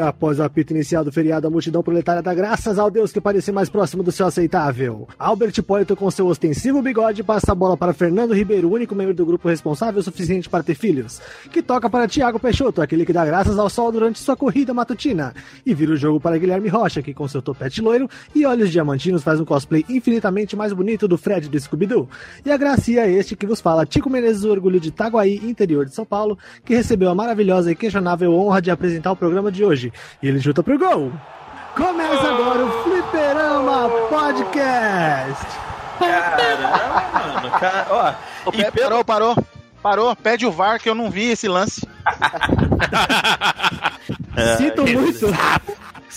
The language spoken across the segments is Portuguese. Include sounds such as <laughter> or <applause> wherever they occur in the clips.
após o apito inicial do feriado, a multidão proletária dá graças ao Deus que parecia mais próximo do seu aceitável. Albert Hipólito, com seu ostensivo bigode, passa a bola para Fernando Ribeiro, único membro do grupo responsável o suficiente para ter filhos, que toca para Tiago Peixoto, aquele que dá graças ao sol durante sua corrida matutina, e vira o jogo para Guilherme Rocha, que com seu topete loiro e olhos diamantinos faz um cosplay infinitamente mais bonito do Fred do Scooby-Doo. E a gracia é este que vos fala, Tico Menezes, o orgulho de Itaguaí, interior de São Paulo, que recebeu a maravilhosa e questionável honra de apresentar o programa de hoje. E ele chuta pro gol. Começa agora o Fliperama Podcast. Caramba, mano. Cara, ó, e Parou, parou. Parou, pede o VAR que eu não vi esse lance. <laughs> Sinto muito.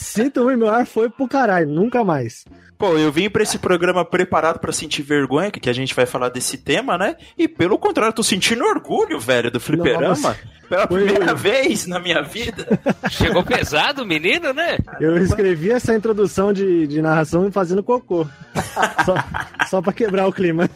Sinto muito, meu ar foi pro caralho, nunca mais. Pô, eu vim pra esse programa preparado para sentir vergonha, que a gente vai falar desse tema, né? E pelo contrário, tô sentindo orgulho, velho, do fliperama. Nossa. Pela foi primeira eu. vez na minha vida. <laughs> Chegou pesado, menino, né? Eu escrevi essa introdução de, de narração fazendo cocô. <laughs> só, só pra quebrar o clima.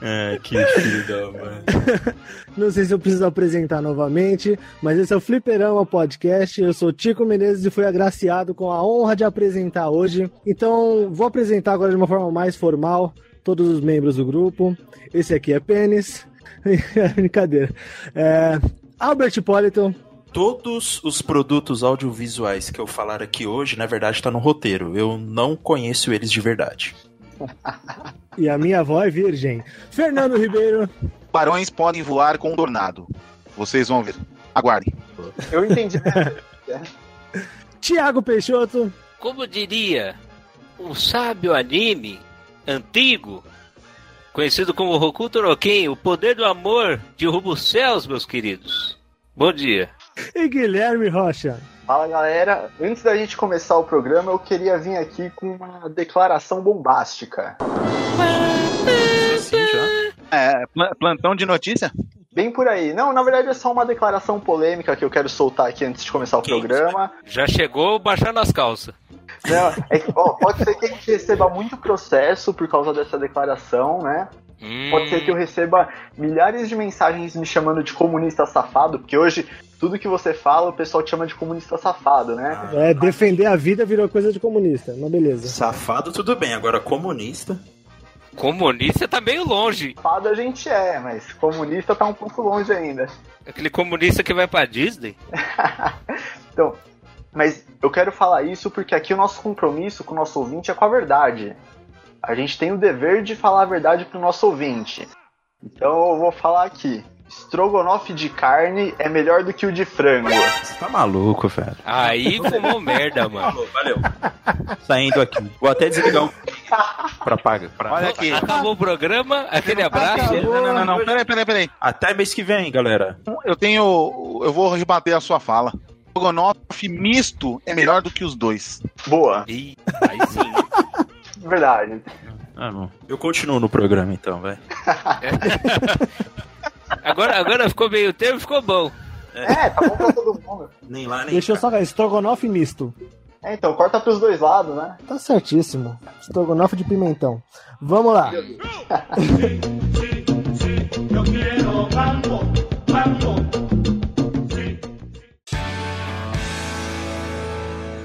É, que filho da mãe. <laughs> Não sei se eu preciso apresentar novamente, mas esse é o Fliperama Podcast. Eu sou Tico Menezes e fui agraciado com a honra de apresentar hoje. Então, vou apresentar agora de uma forma mais formal todos os membros do grupo. Esse aqui é Pênis. <laughs> Brincadeira. É, Albert Politon. Todos os produtos audiovisuais que eu falar aqui hoje, na verdade, está no roteiro. Eu não conheço eles de verdade. <laughs> e a minha avó é virgem. Fernando Ribeiro. Barões podem voar com um tornado. Vocês vão ver. Aguardem. Eu entendi. <laughs> Tiago Peixoto. Como diria um sábio anime antigo, conhecido como Roku Toroken, o poder do amor derruba os céus, meus queridos. Bom dia. E Guilherme Rocha. Fala galera, antes da gente começar o programa, eu queria vir aqui com uma declaração bombástica. É, plantão de notícia? Bem por aí. Não, na verdade é só uma declaração polêmica que eu quero soltar aqui antes de começar o que programa. Já chegou baixando as calças. Não, é que, ó, pode ser que a gente receba muito processo por causa dessa declaração, né? Hum. Pode ser que eu receba milhares de mensagens me chamando de comunista safado, porque hoje tudo que você fala o pessoal te chama de comunista safado, né? É, defender a vida virou coisa de comunista, mas beleza. Safado tudo bem, agora comunista. Comunista tá meio longe. Safado a gente é, mas comunista tá um pouco longe ainda. Aquele comunista que vai pra Disney? <laughs> então, mas eu quero falar isso porque aqui o nosso compromisso com o nosso ouvinte é com a verdade. A gente tem o dever de falar a verdade pro nosso ouvinte. Então eu vou falar aqui. Estrogonofe de carne é melhor do que o de frango. Você tá maluco, velho. Aí fumou <laughs> merda, mano. Valeu. Saindo aqui. Vou até desligar o. pra pagar. Pra... Olha aqui. Acabou o programa, aquele abraço. Acabou. Não, não, não, não. Peraí, peraí, peraí. Até mês que vem, galera. Eu tenho. Eu vou rebater a sua fala. Estrogonofe misto é melhor do que os dois. Boa. Ih, aí sim. Verdade. Ah, não. Eu continuo no programa então, vai. <laughs> agora, agora ficou meio termo, ficou bom. É, é, tá bom pra todo mundo. Nem lá, nem Deixa eu só estrogonofe misto. É, então, corta pros dois lados, né? Tá certíssimo. Estrogonofe de pimentão. Vamos lá. Eu quero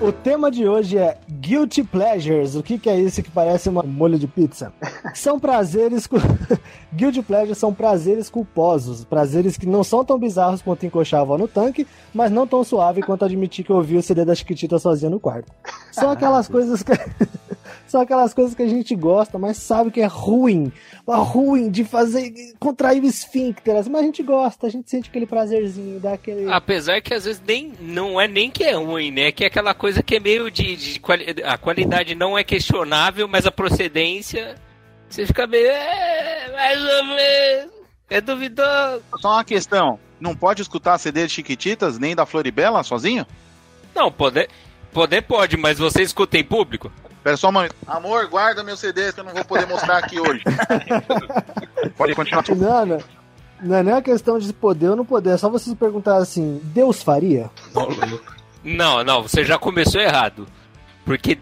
O tema de hoje é Guilty Pleasures. O que, que é isso que parece um molho de pizza? São prazeres. <laughs> Guilty Pleasures são prazeres culposos. Prazeres que não são tão bizarros quanto encoxar a avó no tanque, mas não tão suave quanto admitir que eu ouvi o CD da Chiquitita sozinha no quarto. São aquelas coisas que. <laughs> são aquelas coisas que a gente gosta, mas sabe que é ruim. É ruim de fazer. contrair o esfíncter. Mas a gente gosta, a gente sente aquele prazerzinho, dá aquele. Apesar que às vezes nem, não é nem que é ruim, né? Que é aquela coisa que é meio de. de quali... A qualidade não é questionável, mas a procedência. Você fica meio. É, mais ou menos. É duvidoso. Só uma questão: não pode escutar CD de Chiquititas nem da Floribela sozinho? Não, poder. Poder pode, mas você escuta em público? Pera só um momento. Amor, guarda meu CD que eu não vou poder mostrar aqui hoje. <laughs> pode continuar. Não, não. Não é nem a questão de poder ou não poder, é só você se perguntar assim: Deus faria? Não, não, você já começou errado. Porque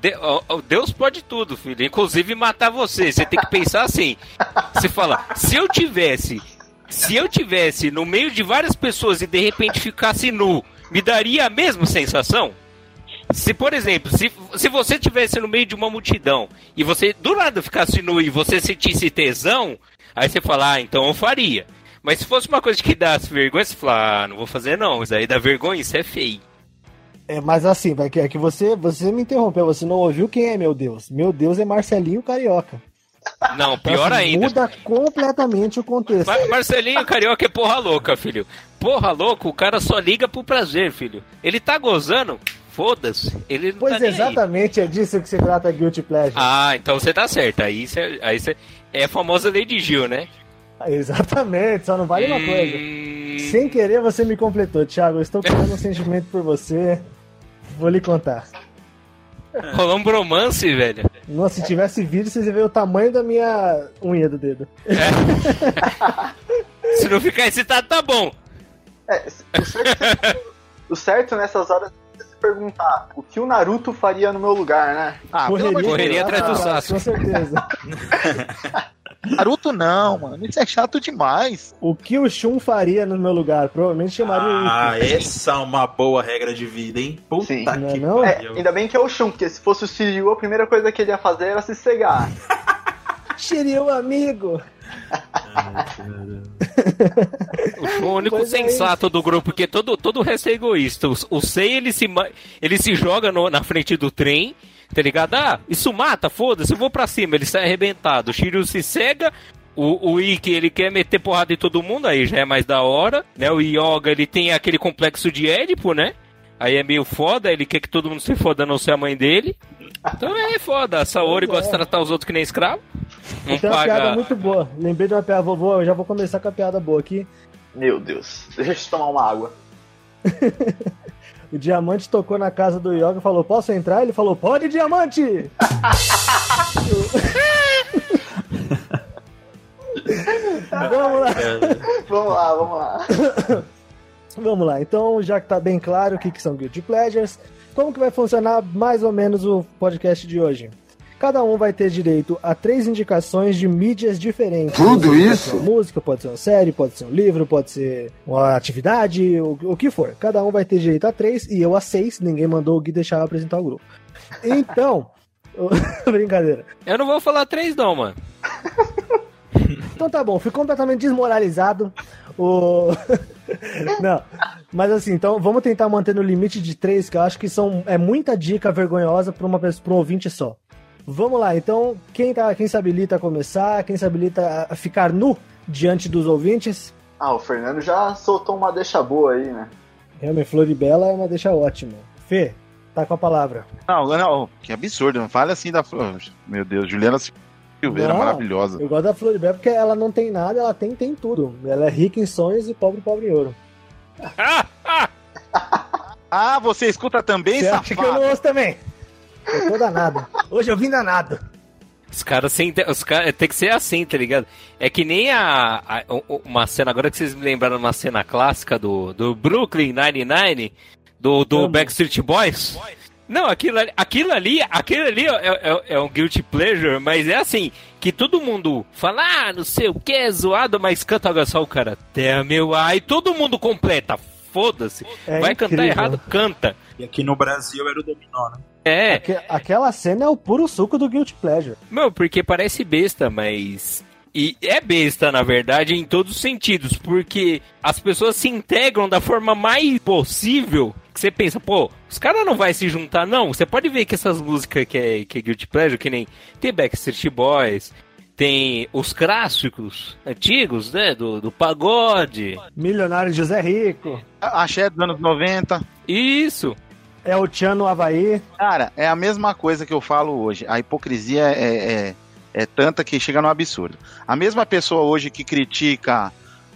Deus pode tudo, filho. Inclusive matar você. Você tem que pensar assim. Você fala, se eu tivesse. Se eu tivesse no meio de várias pessoas e de repente ficasse nu, me daria a mesma sensação? Se, por exemplo, se, se você tivesse no meio de uma multidão e você do nada ficasse nu e você sentisse tesão, aí você fala, ah, então eu faria. Mas se fosse uma coisa que desse vergonha, você fala, ah, não vou fazer não, isso aí dá vergonha, isso é feio. É, mas assim, vai que, é que você, você me interrompeu, você não ouviu quem é meu Deus. Meu Deus é Marcelinho Carioca. Não, pior então, assim, ainda. Muda completamente o contexto. Mar Marcelinho Carioca é porra louca, filho. Porra louca, o cara só liga pro prazer, filho. Ele tá gozando, foda-se. Ele pois tá exatamente é disso que se trata Guilty Pleasure. Ah, então você tá certo. Aí você, aí é a famosa Lady Gil, né? <laughs> Exatamente, só não vale uma coisa. Sem querer você me completou, Thiago. Eu estou criando um <laughs> sentimento por você. Vou lhe contar. Rolou um bromance, velho. Nossa, se tivesse vídeo, vocês iam ver o tamanho da minha unha do dedo. É. <laughs> se não ficar excitado, tá bom. É, o, certo, o certo nessas horas é se perguntar o que o Naruto faria no meu lugar, né? Ah, correria, correria atrás do Sasuke. Com certeza. Naruto não, mano. Isso é chato demais. O que o Shun faria no meu lugar? Provavelmente chamaria Ah, essa é uma boa regra de vida, hein? Puta Sim. que não, é, não? É, ainda bem que é o Shun, porque se fosse o Shiryu, a primeira coisa que ele ia fazer era se cegar. <laughs> Shiryu, amigo! o único pois é sensato é do grupo, porque todo, todo o resto é egoísta. O, o Sei ele se, ele se joga no, na frente do trem Tá ligado? Ah, isso mata, foda-se, eu vou pra cima, ele sai arrebentado. O Shiryu se cega, o, o Ikki, ele quer meter porrada em todo mundo, aí já é mais da hora, né? O Yoga, ele tem aquele complexo de Édipo, né? Aí é meio foda, ele quer que todo mundo se foda, não ser a mãe dele. Então é foda, a Saori <laughs> gosta de tratar os outros que nem escravo. Não tem paga... uma piada muito boa. Lembrei de uma piada, vovô, eu já vou começar com a piada boa aqui. Meu Deus, deixa eu tomar uma água. <laughs> O diamante tocou na casa do Yoga e falou: Posso entrar? Ele falou: Pode, diamante! <laughs> vamos lá. vamos lá, vamos lá. <laughs> vamos lá. Então, já que tá bem claro o que, que são Guilty Pleasures, como que vai funcionar mais ou menos o podcast de hoje? Cada um vai ter direito a três indicações de mídias diferentes. Tudo isso? Pode música, pode ser uma série, pode ser um livro, pode ser uma atividade, o, o que for. Cada um vai ter direito a três e eu a seis. Ninguém mandou o Gui deixar eu apresentar o grupo. Então, <laughs> brincadeira. Eu não vou falar três, não, mano. Então tá bom, fui completamente desmoralizado. O... <laughs> Não, mas assim, então vamos tentar manter no limite de três, que eu acho que são, é muita dica vergonhosa para uma pessoa, pra um ouvinte só. Vamos lá, então, quem, tá, quem se habilita a começar? Quem se habilita a ficar nu diante dos ouvintes? Ah, o Fernando já soltou uma deixa boa aí, né? Realmente, Floribela é uma deixa ótima. Fê, tá com a palavra. Não, não, que absurdo, não fale assim da Flor. Meu Deus, Juliana Silveira, não, maravilhosa. Eu gosto da Floribela porque ela não tem nada, ela tem, tem tudo. Ela é rica em sonhos e pobre, pobre em ouro. <laughs> ah, você escuta também, você safado? acha que eu não ouço também? Eu tô danado. Hoje eu vim danado. Os caras os cara, tem que ser assim, tá ligado? É que nem a, a, uma cena, agora que vocês me lembraram uma cena clássica do, do Brooklyn Nine-Nine, do, do Backstreet Boys. Não, aquilo ali, aquilo ali, aquilo ali é, é, é, um guilty pleasure, mas é assim, que todo mundo fala, ah, não sei o que, é zoado, mas canta só o cara, até meu, ai, todo mundo completa, foda-se. É Vai incrível. cantar errado, canta. E aqui no Brasil era o dominó, né? É. Aque, aquela cena é o puro suco do Guilty Pleasure. Meu, porque parece besta, mas. E é besta, na verdade, em todos os sentidos, porque as pessoas se integram da forma mais possível. Que você pensa, pô, os caras não vai se juntar, não. Você pode ver que essas músicas que é, que é Guilty Pleasure, que nem tem Backstreet Boys, tem os clássicos antigos, né? Do, do pagode. Milionário José Rico. Axé dos anos 90. Isso. É o Tchan no Havaí. Cara, é a mesma coisa que eu falo hoje. A hipocrisia é, é, é tanta que chega no absurdo. A mesma pessoa hoje que critica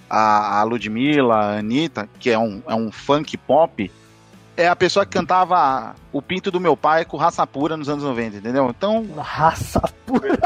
a, a Ludmilla, a Anitta, que é um, é um funk pop, é a pessoa que cantava O Pinto do Meu Pai com raça pura nos anos 90, entendeu? Então, Raça pura.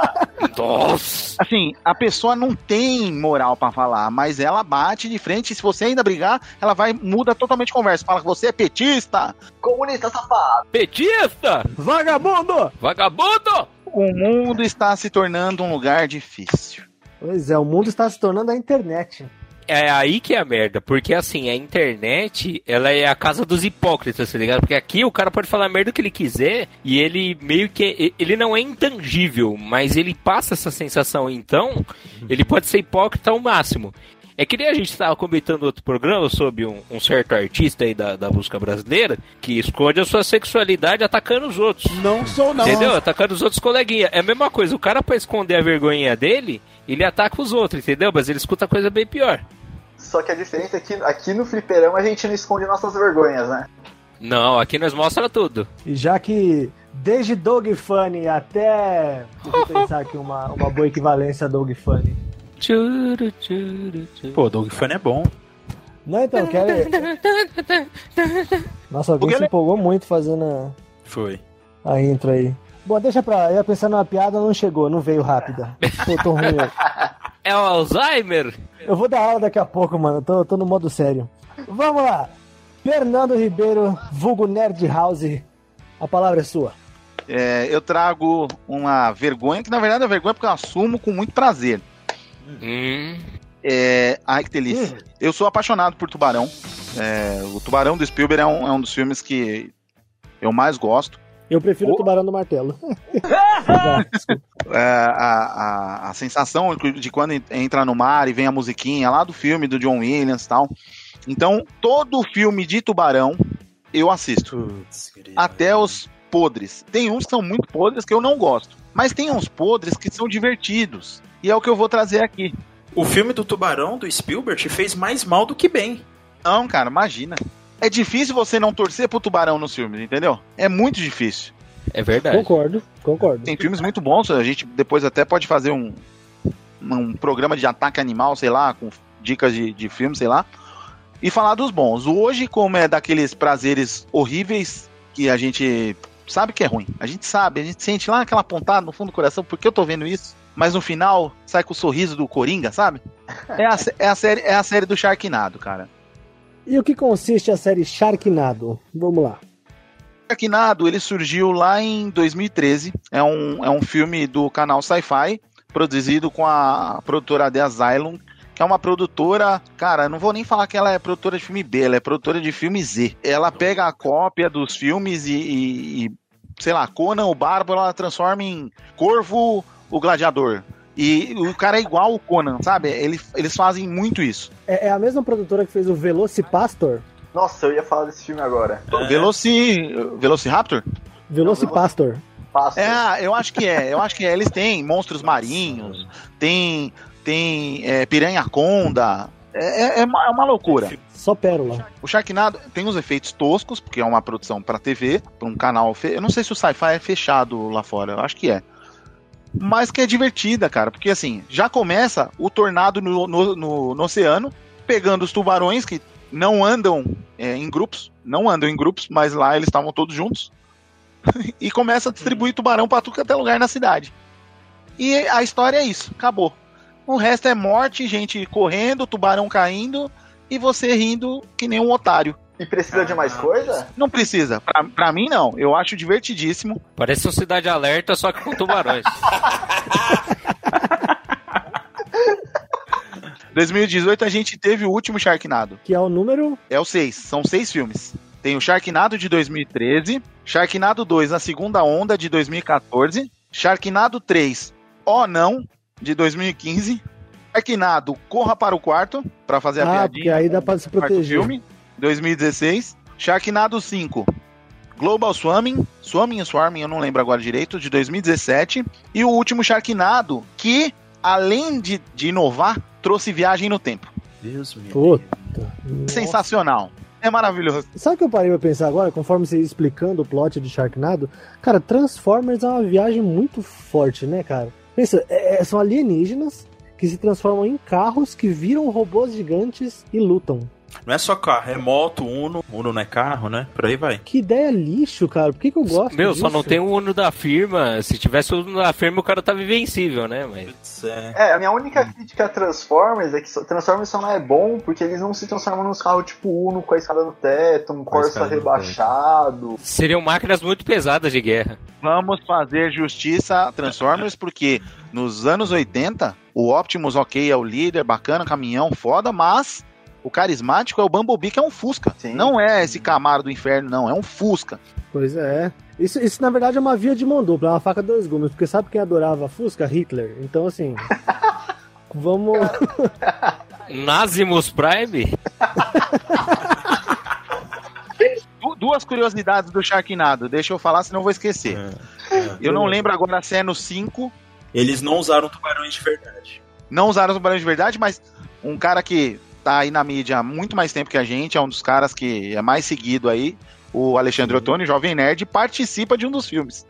Nossa! assim, a pessoa não tem moral pra falar, mas ela bate de frente. e Se você ainda brigar, ela vai muda totalmente a conversa. Fala que você é petista. Comunista safado. Petista! Vagabundo! Vagabundo! O mundo está se tornando um lugar difícil. Pois é, o mundo está se tornando a internet. É aí que é a merda, porque assim, a internet, ela é a casa dos hipócritas, tá ligado? Porque aqui o cara pode falar a merda que ele quiser e ele meio que. Ele não é intangível, mas ele passa essa sensação, então, ele pode ser hipócrita ao máximo. É que nem a gente estava comentando outro programa sobre um, um certo artista aí da, da música brasileira que esconde a sua sexualidade atacando os outros. Não sou, não. Entendeu? Atacando os outros coleguinhas. É a mesma coisa, o cara pra esconder a vergonhinha dele, ele ataca os outros, entendeu? Mas ele escuta coisa bem pior. Só que a diferença é que aqui no fliperama a gente não esconde nossas vergonhas, né? Não, aqui nós mostra tudo. E já que desde Dog Funny até. Deixa eu pensar aqui uma, uma boa equivalência a Dog Funny. Pô, Dog Funny é bom. Não, então, quero. Nossa, alguém Porque se ele- empolgou muito fazendo Foi. a, a intro aí. Bom, deixa pra. Eu ia pensar numa piada, não chegou, não veio rápida. <laughs> Pô, tô ruim. É o Alzheimer? Eu vou dar aula daqui a pouco, mano. Tô, tô no modo sério. Vamos lá. Fernando Ribeiro, vulgo Nerd House. A palavra é sua. É, eu trago uma vergonha, que na verdade é vergonha porque eu assumo com muito prazer. Hum. É, ai, que delícia. Eu sou apaixonado por Tubarão. É, o Tubarão do Spielberg é um, é um dos filmes que eu mais gosto. Eu prefiro o Tubarão do Martelo. É, a, a, a sensação de quando entra no mar e vem a musiquinha lá do filme do John Williams e tal. Então, todo filme de Tubarão eu assisto. Até os podres. Tem uns que são muito podres que eu não gosto. Mas tem uns podres que são divertidos. E é o que eu vou trazer aqui. O filme do Tubarão, do Spielberg, fez mais mal do que bem. Não, cara, imagina. É difícil você não torcer pro tubarão nos filmes, entendeu? É muito difícil. É verdade. Concordo, concordo. Tem filmes muito bons, a gente depois até pode fazer um, um programa de ataque animal, sei lá, com dicas de, de filme, sei lá. E falar dos bons. Hoje, como é daqueles prazeres horríveis que a gente sabe que é ruim. A gente sabe, a gente sente lá aquela pontada no fundo do coração, porque eu tô vendo isso? Mas no final, sai com o sorriso do Coringa, sabe? É a, é a série, é a série do Sharknado, cara. E o que consiste a série Sharknado? Vamos lá. Sharknado, ele surgiu lá em 2013. É um, é um filme do canal Sci-Fi, produzido com a produtora The Asylum, que é uma produtora, cara, não vou nem falar que ela é produtora de filme B, ela é produtora de filme Z. Ela pega a cópia dos filmes e, e- e, sei lá, Conan o Bárbaro, ela transforma em Corvo o Gladiador. E o cara é igual o Conan, sabe? Ele- eles fazem muito isso. É, é a mesma produtora que fez o Velocipastor? Nossa, eu ia falar desse filme agora. Veloci, Velociraptor? Velocipastor. Passo. É, eu acho que é. Eu acho que é. Eles têm monstros marinhos, tem, tem é, piranha-conda. É, é- é uma, é uma loucura. Só pérola. O Sharknado tem os efeitos toscos, porque é uma produção para TV, para um canal. fe- Eu não sei se o sci-fi é fechado lá fora, eu acho que é. Mas que é divertida, cara, porque assim, já começa o tornado no, no, no- no oceano, pegando os tubarões que não andam é, em grupos, não andam em grupos, mas lá eles estavam todos juntos, <laughs> e começa a distribuir tubarão para tudo que até lugar na cidade. E a história é isso, acabou. O resto é morte, gente correndo, tubarão caindo e você rindo que nem um otário. E precisa de mais coisa? Não precisa. Pra, pra mim, não. Eu acho divertidíssimo. Parece um Cidade Alerta, só que com tubarões. <laughs> 2018 a gente teve o último Sharknado. Que é o número. É o 6. São seis filmes. Tem o Sharknado de 2013, Sharknado 2, a segunda onda de 2014, Sharknado 3, ó não, de 2015, Sharknado Corra para o Quarto, pra fazer a Ah, piadinha. porque aí dá pra se proteger. filme, 2016. Sharknado 5, Global Swarming, Swarming Swarming, eu não lembro agora direito, de 2017. E o último Sharknado, que, além de, de inovar, trouxe viagem no tempo. Deus me Puta. Sensacional. É maravilhoso. Sabe o que eu parei pra pensar agora, conforme você ia explicando o plot de Sharknado? Cara, Transformers é uma viagem muito forte, né, cara? Pensa, é- é- são alienígenas que se transformam em carros que viram robôs gigantes e lutam. Não é só carro, é moto, Uno, Uno não é carro, né? Por aí vai. Que ideia lixo, cara. Por que, que eu gosto Meu, disso? só não tem o Uno da firma. Se tivesse o Uno da firma, o cara tava invencível, né? Mas... É. É, a minha única crítica a Transformers é que Transformers só não é bom porque eles não se transformam nos carros tipo Uno com a escada no teto, um Corsa rebaixado. Seriam máquinas muito pesadas de guerra. Vamos fazer justiça a Transformers, porque nos anos 80, o Optimus, ok, é o líder, bacana, caminhão, foda, mas o carismático é o Bumblebee, que é um Fusca. Sim. Não é esse Camaro do inferno, não, é um Fusca. Pois é. Isso, isso, na verdade, é uma via de mão dupla, é uma faca de dois gumes, porque sabe quem adorava Fusca? Hitler. Então, assim. <laughs> vamos. Nazimus Prime? Du- duas curiosidades do Sharknado, deixa eu falar, senão eu vou esquecer. Eu não lembro agora se é no 5, Eles não usaram tubarões de verdade. não usaram tubarões de verdade, mas um cara que tá aí na mídia há muito mais tempo que a gente, é um dos caras que é mais seguido aí, o Alexandre Ottoni, Jovem Nerd, participa de um dos filmes.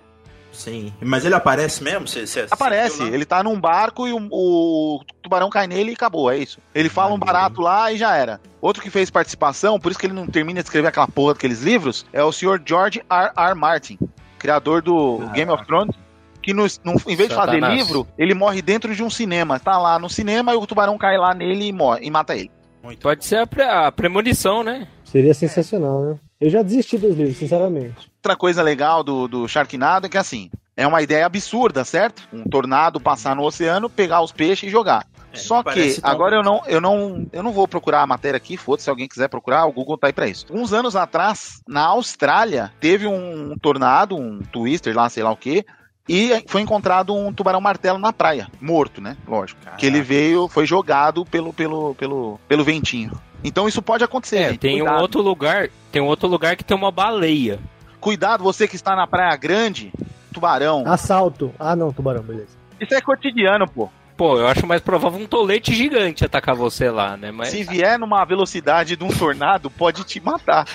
Sim. Mas ele aparece mesmo? Cê, cê Aparece, ele tá num barco e o, o tubarão cai nele e acabou, é isso. Ele fala um barato lá e já era. Outro que fez participação, por isso que ele não termina de escrever aquela porra daqueles livros, é o senhor George R. R. Martin, criador do Game of Thrones. Que no, no- em vez de fazer Satanás. livro, ele morre dentro de um cinema. Tá lá no cinema e o tubarão cai lá nele e, morre, e mata ele. Muito Pode ser a, pre- a premonição, né? Seria sensacional, né? Eu já desisti dos livros, sinceramente. Outra coisa legal do, do Sharknado é que assim, é uma ideia absurda, certo? Um tornado passar no oceano, pegar os peixes e jogar. É, Só que agora eu não, eu não, eu não vou procurar a matéria aqui, foda-se, se alguém quiser procurar, o Google tá aí pra isso. Uns anos atrás, na Austrália, teve um tornado, um twister lá, sei lá o quê, e foi encontrado um tubarão martelo na praia, morto, né? Lógico. Que ele veio, foi jogado pelo, pelo, pelo, pelo ventinho. Então isso pode acontecer. É, gente. tem um Cuidado. outro lugar. Tem um outro lugar que tem uma baleia. Cuidado, você que está na Praia Grande, tubarão. Assalto. Ah, não, tubarão, beleza. Isso é cotidiano, pô. Pô, eu acho mais provável um tolete gigante atacar você lá, né? Mas Se vier numa velocidade de um tornado, pode te matar.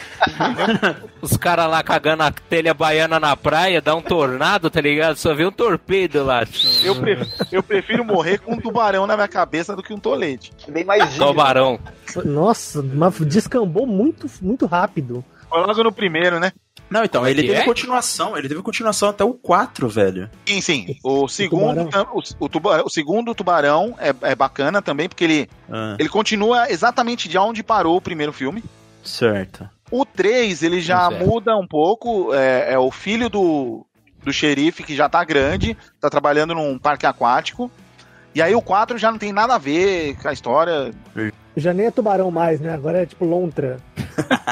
<laughs> os caras lá cagando a telha baiana na praia, dá um tornado, tá ligado? Só vê um torpedo lá. Eu, pre- eu prefiro morrer com um tubarão na minha cabeça do que um tolete. Bem mais digno. Tubarão. Nossa, mas descambou muito, muito rápido. Foi logo no primeiro, né? Não, então, Como é ele teve é? continuação, ele teve continuação até o 4, velho. Sim, sim. O segundo, o, o tubarão, o segundo tubarão é, é bacana também, porque ele, Ah, ele continua exatamente de onde parou o primeiro filme. certo. O 3, ele já Certo. muda um pouco. É, é o filho do, do xerife que já tá grande, tá trabalhando num parque aquático. E aí o 4 já não tem nada a ver com a história. Já nem é tubarão mais, né? Agora é tipo lontra.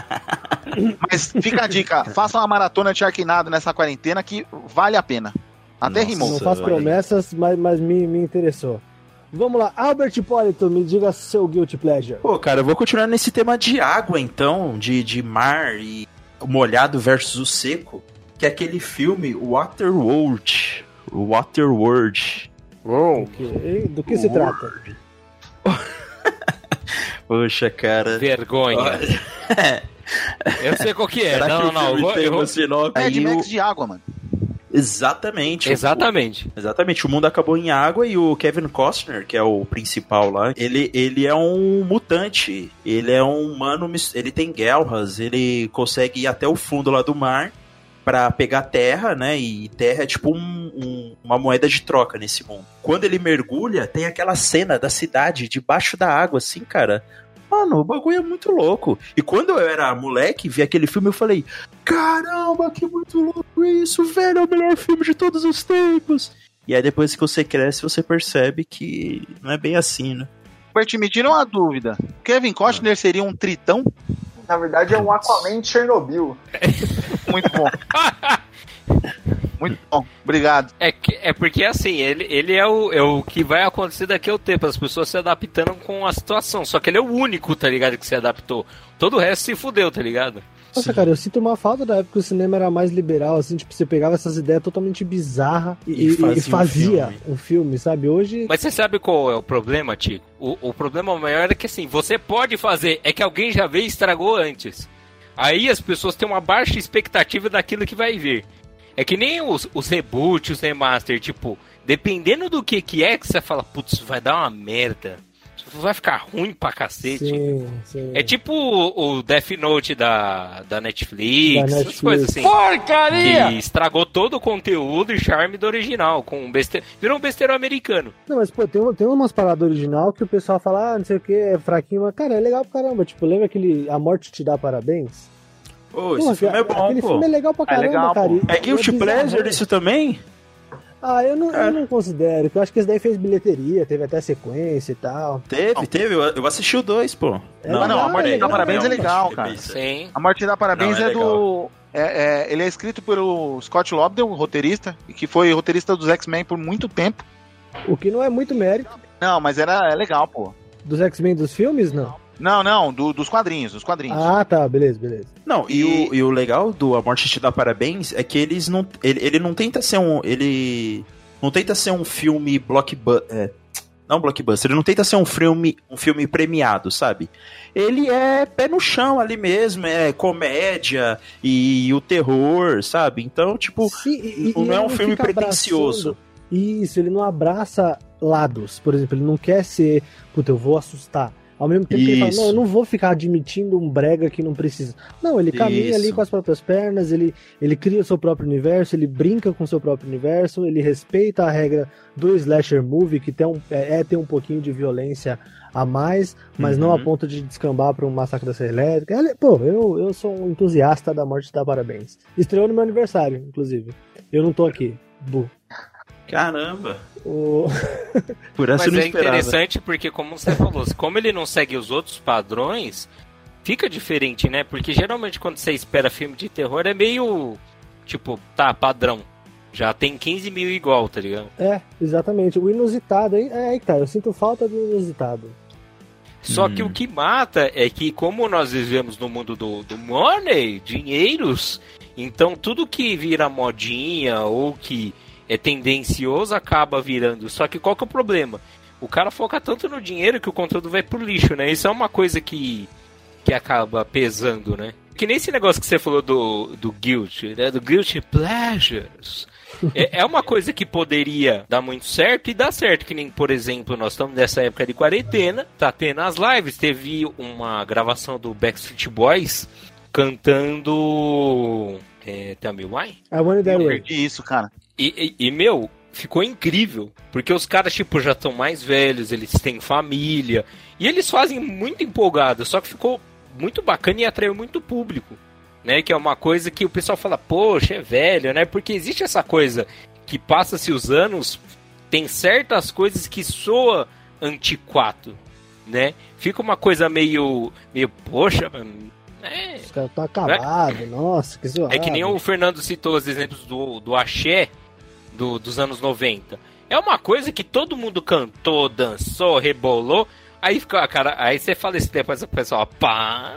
<laughs> Mas fica a dica, faça uma maratona de Sharknado nessa quarentena que vale a pena. Até Nossa. rimou. Não faço promessas, mas, mas me, me interessou. Vamos lá, Albert Hipólito, me diga seu guilty pleasure. Pô, cara, eu vou continuar nesse tema de água, então, de, de mar e o molhado versus o seco, que é aquele filme Waterworld. Waterworld. Do que, do que se trata? <laughs> Poxa, cara. Vergonha. <laughs> Eu sei qual que é. será Não, que não, o não. tem eu uma sinopse? É de Max de água, mano. Exatamente. o- Exatamente. Exatamente, o mundo acabou em água e o Kevin Costner, que é o principal lá, ele, ele é um mutante. Ele é um humano, ele tem guelras, ele consegue ir até o fundo lá do mar pra pegar terra, né? E terra é tipo um- um- uma moeda de troca nesse mundo. Quando ele mergulha, tem aquela cena da cidade debaixo da água, assim, cara. Mano, o bagulho é muito louco. E quando eu era moleque, vi aquele filme, eu falei: Caramba, que muito louco isso, velho! É o melhor filme de todos os tempos. E aí depois que você cresce, você percebe que não é bem assim, né? Bert, me tira uma dúvida. Kevin Costner seria um tritão? Na verdade é um Aquaman de Chernobyl. Muito bom. <laughs> Muito bom. Obrigado. É, que- é porque assim, ele, ele é, o, é o que vai acontecer daqui ao tempo, as pessoas se adaptando com a situação. Só que ele é o único, tá ligado, que se adaptou. Todo o resto se fudeu, tá ligado? Nossa, cara, eu sinto uma falta da época que o cinema era mais liberal, assim, tipo, você pegava essas ideias totalmente bizarras e, E e- e fazia um fazia filme. um filme, sabe? Hoje. Mas você sabe qual é o problema, Tico? O, o problema maior é que assim, você pode fazer, é que alguém já veio e estragou antes. Aí as pessoas têm uma baixa expectativa daquilo que vai vir. É que nem os, os reboots, os remaster, tipo, dependendo do que que é que você fala, putz, vai dar uma merda. vai ficar ruim pra cacete. Sim, sim. É tipo o, o Death Note da, da Netflix, Da essas Netflix. coisas assim. Porcaria! Que estragou todo o conteúdo e charme do original, com um beste... virou um besteiro americano. Não, mas pô, tem, tem umas paradas original que o pessoal fala, ah, não sei o que, é fraquinho, mas cara, é legal pra caramba. Tipo, lembra aquele A Morte Te Dá Parabéns? Pô, esse Pô, filme é bom, aquele pô. filme é legal pra É caramba, legal, cara. É guilty pleasure né? isso também? Ah, eu não, eu não considero, porque eu acho que esse daí fez bilheteria, teve até sequência e tal. Teve, teve. Eu, assisti o dois, pô. É Não, não, a Morte legal, dá é parabéns é legal, Não, cara. Sim. A Morte dá parabéns Não, é é, do. É, é, ele é escrito pelo Scott Lobdell, roteirista, e que foi roteirista dos X-Men por muito tempo. O que não é muito mérito Não, mas era é legal, pô. dos X-Men dos filmes, não. Não, não, do- dos quadrinhos, dos quadrinhos. Ah, tá, beleza, beleza. Não, e, E- o, e o legal do A Morte Te Dá Parabéns é que eles não. Ele, ele não tenta ser um. Ele. Não tenta ser um filme blockbuster. É, não blockbuster, ele não tenta ser um filme, um filme premiado, sabe? Ele é pé no chão ali mesmo, é comédia e, o terror, sabe? Então, tipo, Sim, e- e não é ele um filme pretencioso. abraçando- Isso, ele não abraça lados. Por exemplo, ele não quer ser, puta, eu vou assustar. Ao mesmo tempo que ele fala, Isso. não, eu não vou ficar admitindo um brega que não precisa. Não, ele caminha Isso. ali com as próprias pernas, ele, ele cria o seu próprio universo, ele brinca com o seu próprio universo, ele respeita a regra do slasher movie, que tem um, é, é ter um pouquinho de violência a mais, mas não a Uhum. ponto de descambar para um massacre da Serra Elétrica. Pô, eu, eu sou um entusiasta da morte da parabéns. Estreou no meu aniversário, inclusive. Eu não tô aqui. Bu. Caramba. O... <laughs> Por essa Mas não é esperava. interessante porque, como você falou, como ele não segue os outros padrões, fica diferente, né? Porque geralmente quando você espera filme de terror é meio. Tipo, tá, padrão. Já tem 15 mil igual, tá ligado? É, exatamente. O inusitado? É aí que tá. Eu sinto falta do inusitado. Só Hum. que o que mata é que, como nós vivemos no mundo do, do money, dinheiros, então tudo que vira modinha ou que é tendencioso acaba virando. Só que qual que é o problema? O cara foca tanto no dinheiro que o conteúdo vai pro lixo, né? Isso é uma coisa que, que acaba pesando, né? Que nem esse negócio que você falou do, do guilt, né? Do guilty pleasures. É, é uma coisa que poderia dar muito certo e dá certo, que nem, por exemplo, nós estamos nessa época de quarentena, tá tendo as lives, teve uma gravação do Backstreet Boys cantando é, Tell Me Why? I Want That Eu Way. perdi isso, cara. E, e- e, meu, ficou incrível. Porque os caras, tipo, já estão mais velhos, eles têm família. E eles fazem muito empolgado. Só que ficou muito bacana e atraiu muito público. Né? Que é uma coisa que o pessoal fala, poxa, é velho, né? Porque existe essa coisa que passa-se os anos, tem certas coisas que soa antiquado, né? Fica uma coisa meio, meio poxa, mano, é, Os caras estão acabados, nossa, que zoado. é que nem o Fernando citou os exemplos do, do axé do- dos anos 90. É uma coisa que todo mundo cantou, dançou, rebolou. Aí fica, cara, aí você fala isso depois o pessoal, para.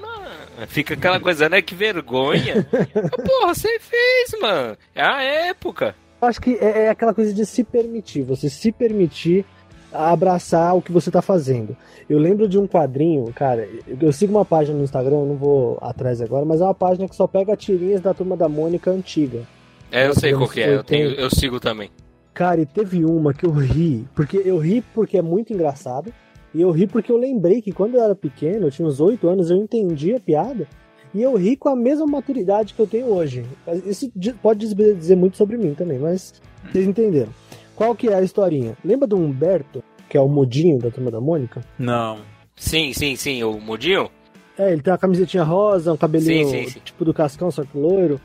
Fica aquela coisa, né? Que vergonha. Porra, você fez, mano. É a época. Acho que é, é aquela coisa de se permitir, você se permitir abraçar o que você tá fazendo. Eu lembro de um quadrinho, cara, eu sigo uma página no Instagram, não vou atrás agora, mas é uma página que só pega tirinhas da turma da Mônica antiga. É, eu sei qual que é. Eu, tenho, eu sigo também. Cara, e teve uma que eu ri, porque eu ri porque é muito engraçado, e eu ri porque eu lembrei que quando eu era pequeno, eu tinha uns 8 anos, eu entendi a piada, e eu ri com a mesma maturidade que eu tenho hoje. Isso pode dizer muito sobre mim também, mas vocês entenderam. Qual que é a historinha? Lembra do Humberto, que é o mudinho da turma da Mônica? Não. Sim, sim, sim. O Mudinho? É, ele tem uma camisetinha rosa, um cabelinho Sim, sim, sim. tipo do Cascão, só que loiro.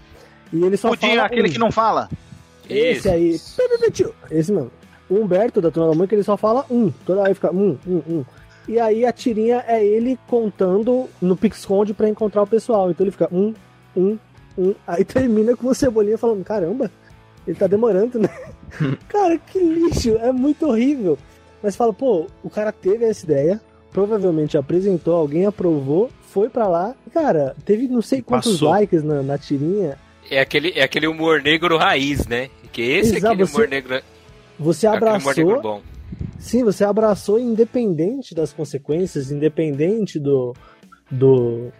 E ele só Pudim é fala aquele um. que não fala. Esse aí. Esse mesmo. O Humberto da Turma da Mônica, ele só fala um. Toda hora fica um, um, um. E aí a tirinha é ele contando no Pixconde pra encontrar o pessoal. Então ele fica um, um, um. Aí termina com o Cebolinha falando: caramba, ele tá demorando, né? <laughs> cara, que lixo. É muito horrível. Mas fala, pô, o cara teve essa ideia, provavelmente apresentou, alguém aprovou, foi pra lá. Cara, teve não sei quantos Passou. likes na, na tirinha. É aquele, é aquele humor negro raiz, né? Que esse é Exato, aquele você- humor negro. Você aquele humor abraçou. negro bom. Sim, você abraçou independente das consequências, independente do, do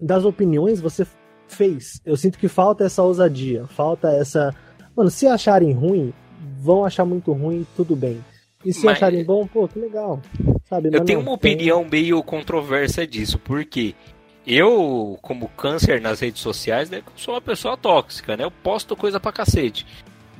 das opiniões, você fez. Eu sinto que falta essa ousadia, falta essa. Mano, se acharem ruim, vão achar muito ruim, tudo bem. E se Mas- acharem bom, pô, que legal. Sabe? Eu Mas tenho não, uma tem- opinião meio controversa disso, porque eu, como câncer nas redes sociais, né, sou uma pessoa tóxica, né? Eu posto coisa pra cacete.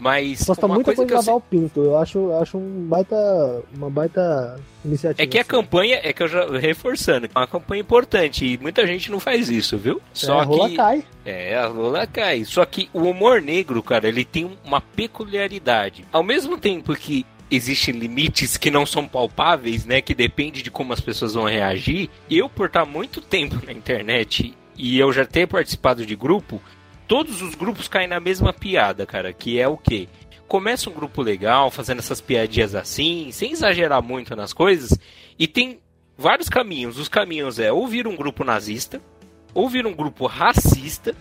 Mas Posta uma muita coisa coisa que eu lavar o pinto. Eu acho, eu acho um baita, uma baita iniciativa. É que a assim. campanha, é que eu já reforçando, é uma campanha importante e muita gente não faz isso, viu? Só é, a rola que cai. é, a rola cai. Só que o humor negro, cara, ele tem uma peculiaridade. Ao mesmo tempo que existem limites que não são palpáveis, né, que depende de como as pessoas vão reagir, eu por estar muito tempo na internet e eu já ter participado de grupo, todos os grupos caem na mesma piada, cara, que é o quê? Começa um grupo legal, fazendo essas piadinhas assim, sem exagerar muito nas coisas, e tem vários caminhos. Os caminhos é ou vira um grupo nazista, ou vira um grupo racista,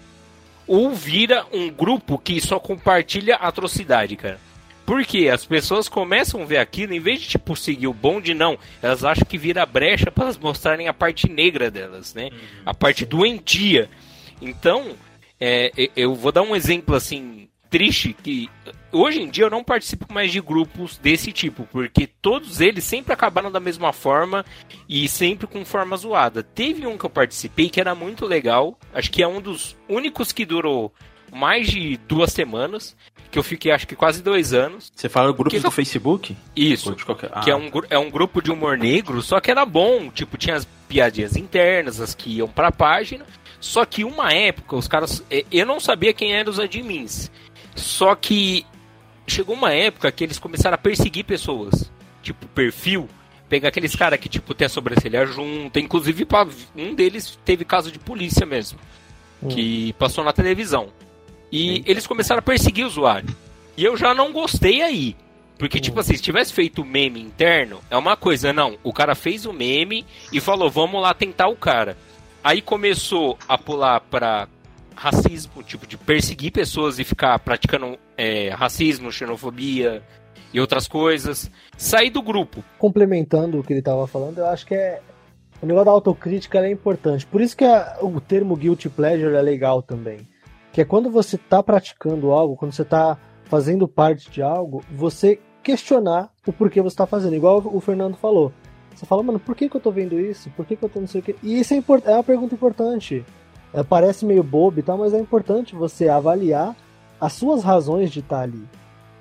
ou vira um grupo que só compartilha atrocidade, cara. Porque as pessoas começam a ver aquilo, em vez de tipo seguir o bonde, não. Elas acham que vira brecha para elas mostrarem a parte negra delas, né? A parte doentia. Então, é, eu vou dar um exemplo assim triste que hoje em dia eu não participo mais de grupos desse tipo, porque todos eles sempre acabaram da mesma forma e sempre com forma zoada. Teve um que eu participei que era muito legal, acho que é um dos únicos que durou mais de duas semanas, que eu fiquei acho que quase dois anos. Você fala grupos Que- do Facebook? Isso. Qualquer... Que é Ah, um, é um grupo de humor negro, só que era bom. Tipo, tinha as piadinhas internas, as que iam pra página. Só que uma época, os caras. eh, Eu não sabia quem eram os admins. Só que chegou uma época que eles começaram a perseguir pessoas. Tipo, perfil. Pegar aqueles caras que, tipo, tem a sobrancelha junta. Inclusive, um deles teve caso de polícia mesmo. Que passou na televisão. E eles começaram a perseguir o usuário. E eu já não gostei aí. Porque, tipo assim, se tivesse feito meme interno, é uma coisa, não. O cara fez o meme e falou, vamos lá tentar o cara. Aí começou a pular pra racismo, tipo, de perseguir pessoas e ficar praticando é, racismo, xenofobia e outras coisas. Sair do grupo. Complementando o que ele tava falando, eu acho que é. O negócio da autocrítica ela é importante. Por isso que a- o termo guilty pleasure é legal também. Que é quando você tá praticando algo, quando você tá fazendo parte de algo, você questionar o porquê você tá fazendo. Igual o Fernando falou. Você fala, mano, por que, que eu tô vendo isso? Por que, que eu tô não sei o quê? E isso é, import- é uma pergunta importante. É, parece meio bobo e tal, mas é importante você avaliar as suas razões de estar ali.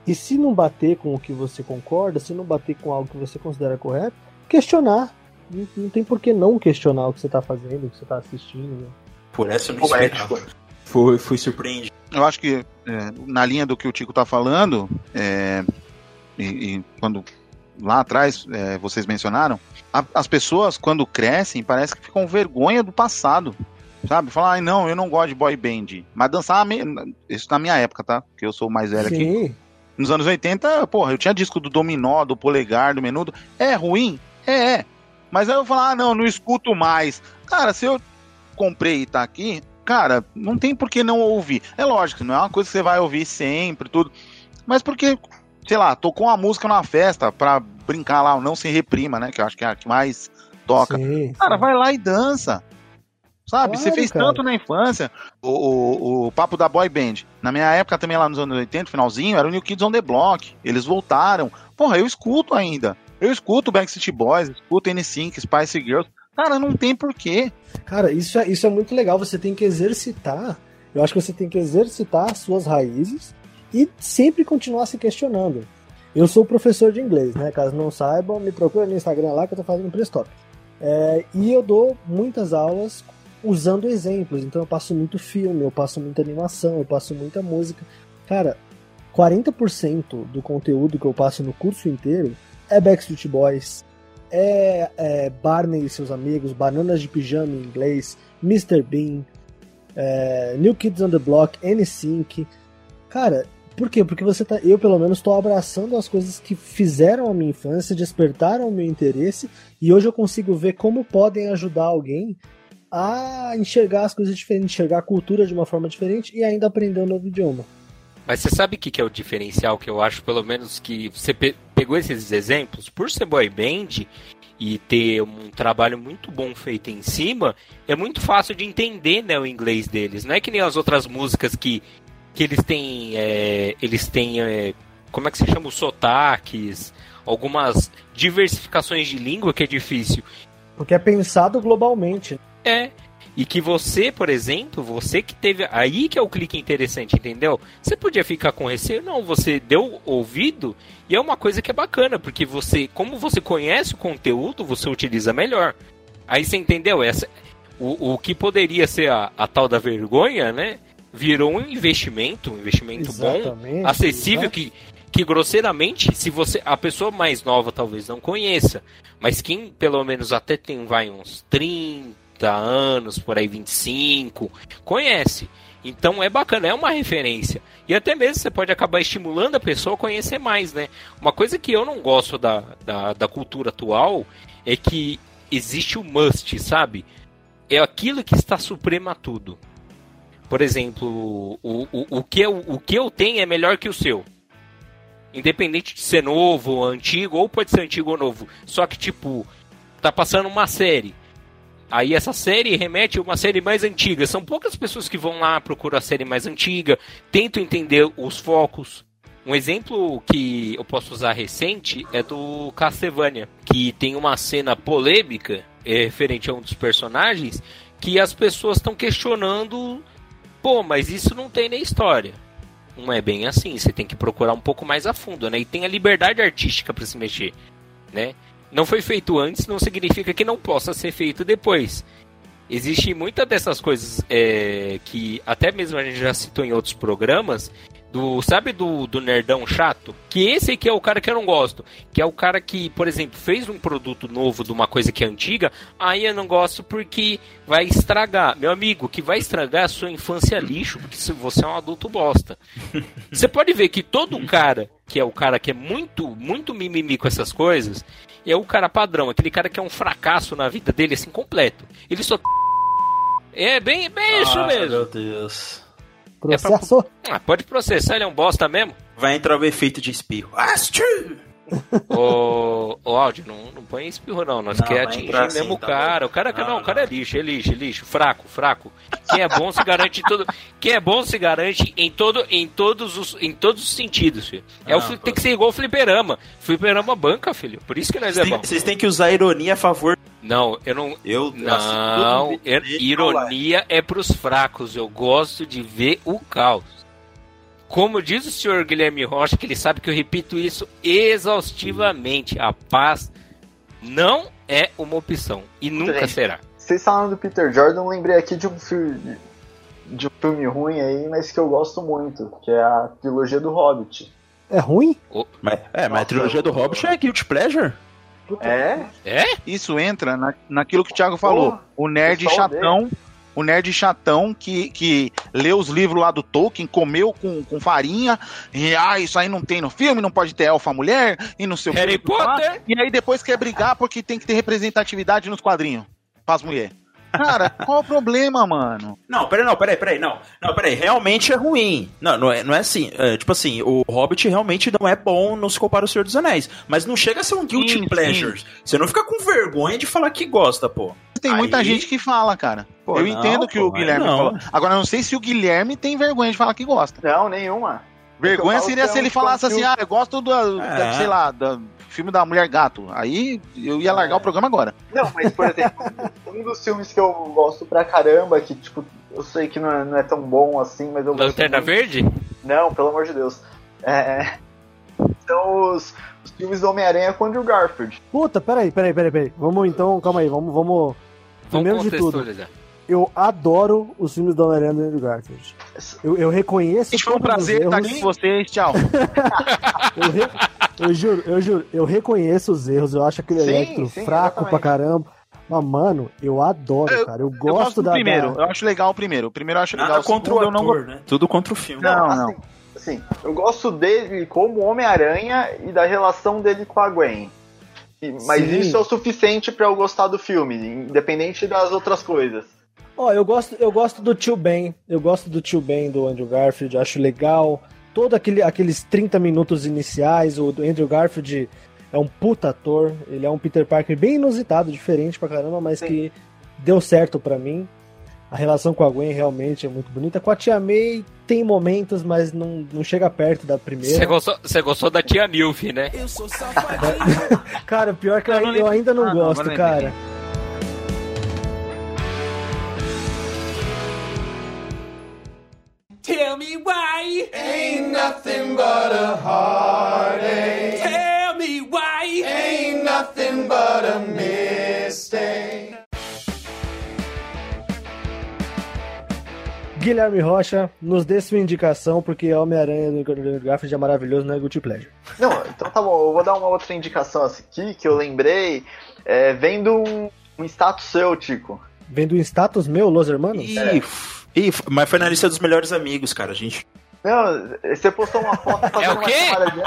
E se não bater com o que você concorda, se não bater com algo que você considera correto, questionar. Não, não tem por que não questionar o que você tá fazendo, o que você tá assistindo. né? Por essa eu não esperava. Fui, fui surpreendido. Eu acho que é, na linha do que o Tico tá falando, é, e, e quando lá atrás é, vocês mencionaram, a- as pessoas quando crescem parece que ficam vergonha do passado. Sabe? Falar, ai não, eu não gosto de boy band. Mas dançar, isso na minha época, tá? Porque eu sou mais velho aqui. Sim, Nos anos 80, porra, eu tinha disco do Dominó, do Polegar, do Menudo. É ruim? É, é. Mas aí eu falo, ah, não, não escuto mais. Cara, se eu comprei e tá aqui, cara, não tem por que não ouvir. É lógico, não é uma coisa que você vai ouvir sempre, tudo. Mas porque, sei lá, tocou uma música numa festa pra brincar lá, o Não Se Reprima, né? Que eu acho que é a que mais toca. sim, Cara, sim. vai lá e dança. Sabe? Claro, Você fez cara. tanto na infância. O, o, o papo da boy band. Na minha época, também lá nos anos 80, finalzinho, era o New Kids on the Block. Eles voltaram. Porra, eu escuto ainda. Eu escuto Backstreet Boys, escuto N5, Spice Girls. Cara, não tem porquê. Cara, isso é, isso é muito legal. Você tem que exercitar. Eu acho que você tem que exercitar as suas raízes e sempre continuar se questionando. Eu sou professor de inglês, né? Caso não saibam, me procura no Instagram lá que eu tô fazendo pré-stop. É, e eu dou muitas aulas usando exemplos. Então eu passo muito filme, eu passo muita animação, eu passo muita música. Cara, 40% do conteúdo que eu passo no curso inteiro é Backstreet Boys, é, é Barney e seus amigos, Bananas de Pijama em inglês, Mr. Bean, é, New Kids on the Block, N5. Cara, por quê? Porque você tá. Eu, pelo menos, estou abraçando as coisas que fizeram a minha infância, despertaram o meu interesse, e hoje eu consigo ver como podem ajudar alguém a enxergar as coisas diferentes, enxergar a cultura de uma forma diferente e ainda aprender um novo idioma. Mas você sabe o que, que é o diferencial que eu acho, pelo menos, que você pe- pegou esses exemplos? Por ser boy band e ter um trabalho muito bom feito em cima, é muito fácil de entender né, o inglês deles. Não é que nem as outras músicas que, que eles têm. é, eles têm. é, como é que se chama? Os sotaques. algumas diversificações de língua que é difícil. Porque é pensado globalmente. É. E que você, por exemplo, você que teve. Aí que é o clique interessante, entendeu? Você podia ficar com receio, não, você deu ouvido e é uma coisa que é bacana, porque você, como você conhece o conteúdo, você utiliza melhor. Aí você entendeu? Essa, o, o que poderia ser a, a tal da vergonha, né? Virou um investimento, um investimento Exatamente, bom, acessível, exato. que, que grosseiramente, se você. A pessoa mais nova talvez não conheça. Mas quem pelo menos até tem vai uns 30 anos, por aí 25, conhece. Então é bacana, é uma referência. E até mesmo você pode acabar estimulando a pessoa a conhecer mais, né? Uma coisa que eu não gosto da, da, da cultura atual é que existe o must, sabe? É aquilo que está supremo a tudo. Por exemplo, o, o, o, que eu, o que eu tenho é melhor que o seu. Independente de ser novo antigo, ou pode ser antigo ou novo. Só que, tipo, tá passando uma série. Aí essa série remete a uma série mais antiga. São poucas pessoas que vão lá procurar a série mais antiga, tentam entender os focos. Um exemplo que eu posso usar recente é do Castlevania, que tem uma cena polêmica é, referente a um dos personagens que as pessoas estão questionando, pô, mas isso não tem na história. Não é bem assim, você tem que procurar um pouco mais a fundo, né? E tem a liberdade artística para se mexer, né? Não foi feito antes, não significa que não possa ser feito depois. Existe muitas dessas coisas é, que até mesmo a gente já citou em outros programas. Do, sabe do, do nerdão chato? Que esse aqui é o cara que eu não gosto. Que é o cara que, por exemplo, fez um produto novo de uma coisa que é antiga. Aí eu não gosto porque vai estragar. Meu amigo, que vai estragar a sua infância lixo, porque se você é um adulto bosta. <laughs> Você pode ver que todo cara, que é o cara que é muito, muito mimimi com essas coisas, é o cara padrão, aquele cara que é um fracasso na vida dele, assim, completo. Ele só. <laughs> É bem, bem isso mesmo. Meu Deus. Processo. Ah, pode processar, ele é um bosta mesmo. Vai entrar o efeito de espirro. Astro! <laughs> Ô, ô Aldi, não, não põe espirro não, nós Não, quer vai atingir assim, mesmo o tá cara. bom. O cara Não, não, o cara é não. lixo, é lixo, é lixo, fraco, fraco. Quem é bom se garante em todo, quem é bom se garante em todo, em todos os, em todos os sentidos, filho. É o, Não, tem que ser igual o fliperama. Fliperama banca, filho. Por isso que nós é bom. Vocês têm que usar a ironia a favor. Não, eu não, Eu Não, assisto tudo er- dele, ironia é pros fracos. Eu gosto de ver o caos. Como diz o senhor Guilherme Rocha, que ele sabe que eu repito isso exaustivamente. A paz não é uma opção e nunca Gente. será. Vocês falando do Peter Jordan, eu lembrei aqui de um filme de um filme ruim aí, mas que eu gosto muito, que é a trilogia do Hobbit. É ruim? Mas, é, mas Nossa, a trilogia do Hobbit é Guilty Pleasure. É? É? Isso entra na, naquilo que o Thiago falou. O nerd chatão. O nerd chatão que, que lê os livros lá do Tolkien, comeu com, com farinha, e ah, isso aí não tem no filme, não pode ter elfa mulher, e não sei o que. Harry Potter? E aí depois quer brigar porque tem que ter representatividade nos quadrinhos. Pras mulheres. Cara, <laughs> qual o problema, mano? Não, peraí, não, peraí, peraí, não. Não, peraí, realmente é ruim. Não, não é, não é assim. é, tipo assim, o Hobbit realmente não é bom, não se compara ao Senhor dos Anéis. Mas não chega a ser um Guilty Sim, Pleasure. Você não fica com vergonha de falar que gosta, pô. Tem muita Aí- gente que fala, cara. Pô, eu não, entendo que pô, o Guilherme não. falou. Agora, eu não sei se o Guilherme tem vergonha de falar que gosta. Não, nenhuma. Vergonha seria é se ele falasse assim, ah, eu gosto do, da- É. sei lá, do filme da Mulher Gato. Aí eu ia largar o programa agora. Não, mas por exemplo, <laughs> um dos filmes que eu gosto pra caramba, que tipo, eu sei que não é, não é tão bom assim, mas eu gosto. Lanterna muito. Verde? Não, pelo amor de Deus. É. São os, os filmes do Homem-Aranha com o Andrew Garfield. Puta, peraí, peraí, peraí, peraí. Vamos então, calma aí, vamos, vamos. Primeiro de tudo, eu adoro os filmes do Homem-Aranha do Andrew Garfield. Eu, eu reconheço. Gente, foi um prazer estar erros. aqui com vocês. Tchau. <laughs> Eu, re- eu juro, eu juro, eu reconheço os erros, eu acho aquele Sim, Electro sim, fraco exatamente. pra caramba. Mas, mano, eu adoro, Eu- cara. Eu Eu gosto gosto do da. primeiro. da- Eu acho legal o primeiro. O primeiro eu acho legal. Nada contra o segundo eu não ator, né? Tudo contra o filme. Não, assim, não. Assim, eu gosto dele como Homem-Aranha e da relação dele com a Gwen. Mas Sim. isso é o suficiente pra eu gostar do filme, independente das outras coisas. Ó, eu gosto, eu gosto do tio Ben. Eu gosto do tio Ben do Andrew Garfield, acho legal. Todo aquele, aqueles 30 minutos iniciais, o Andrew Garfield é um puta ator. Ele é um Peter Parker bem inusitado, diferente pra caramba, mas Sim. que deu certo pra mim. A relação com a Gwen realmente é muito bonita. Com a Tia May tem momentos, mas não, não chega perto da primeira. Você gostou, você gostou da tia Milf, né? <laughs> Cara, pior que eu, Eu não eu ainda não Ah, não, gosto, agora cara. lembrei. Tell me why ain't nothing but a heartache. Guilherme Rocha, nos dê sua indicação, porque Homem-Aranha do Andrew Garfield é maravilhoso, não é Guilty Pleasure. Não, então tá bom, eu vou dar uma outra indicação aqui que eu lembrei, é, vendo um, um status seu, Tico. Vendo um status meu, Los Hermanos? Ih, f- mas foi na lista dos melhores amigos, cara. A gente. Não, você postou uma foto <laughs> fazendo É o uma quê? chamada de...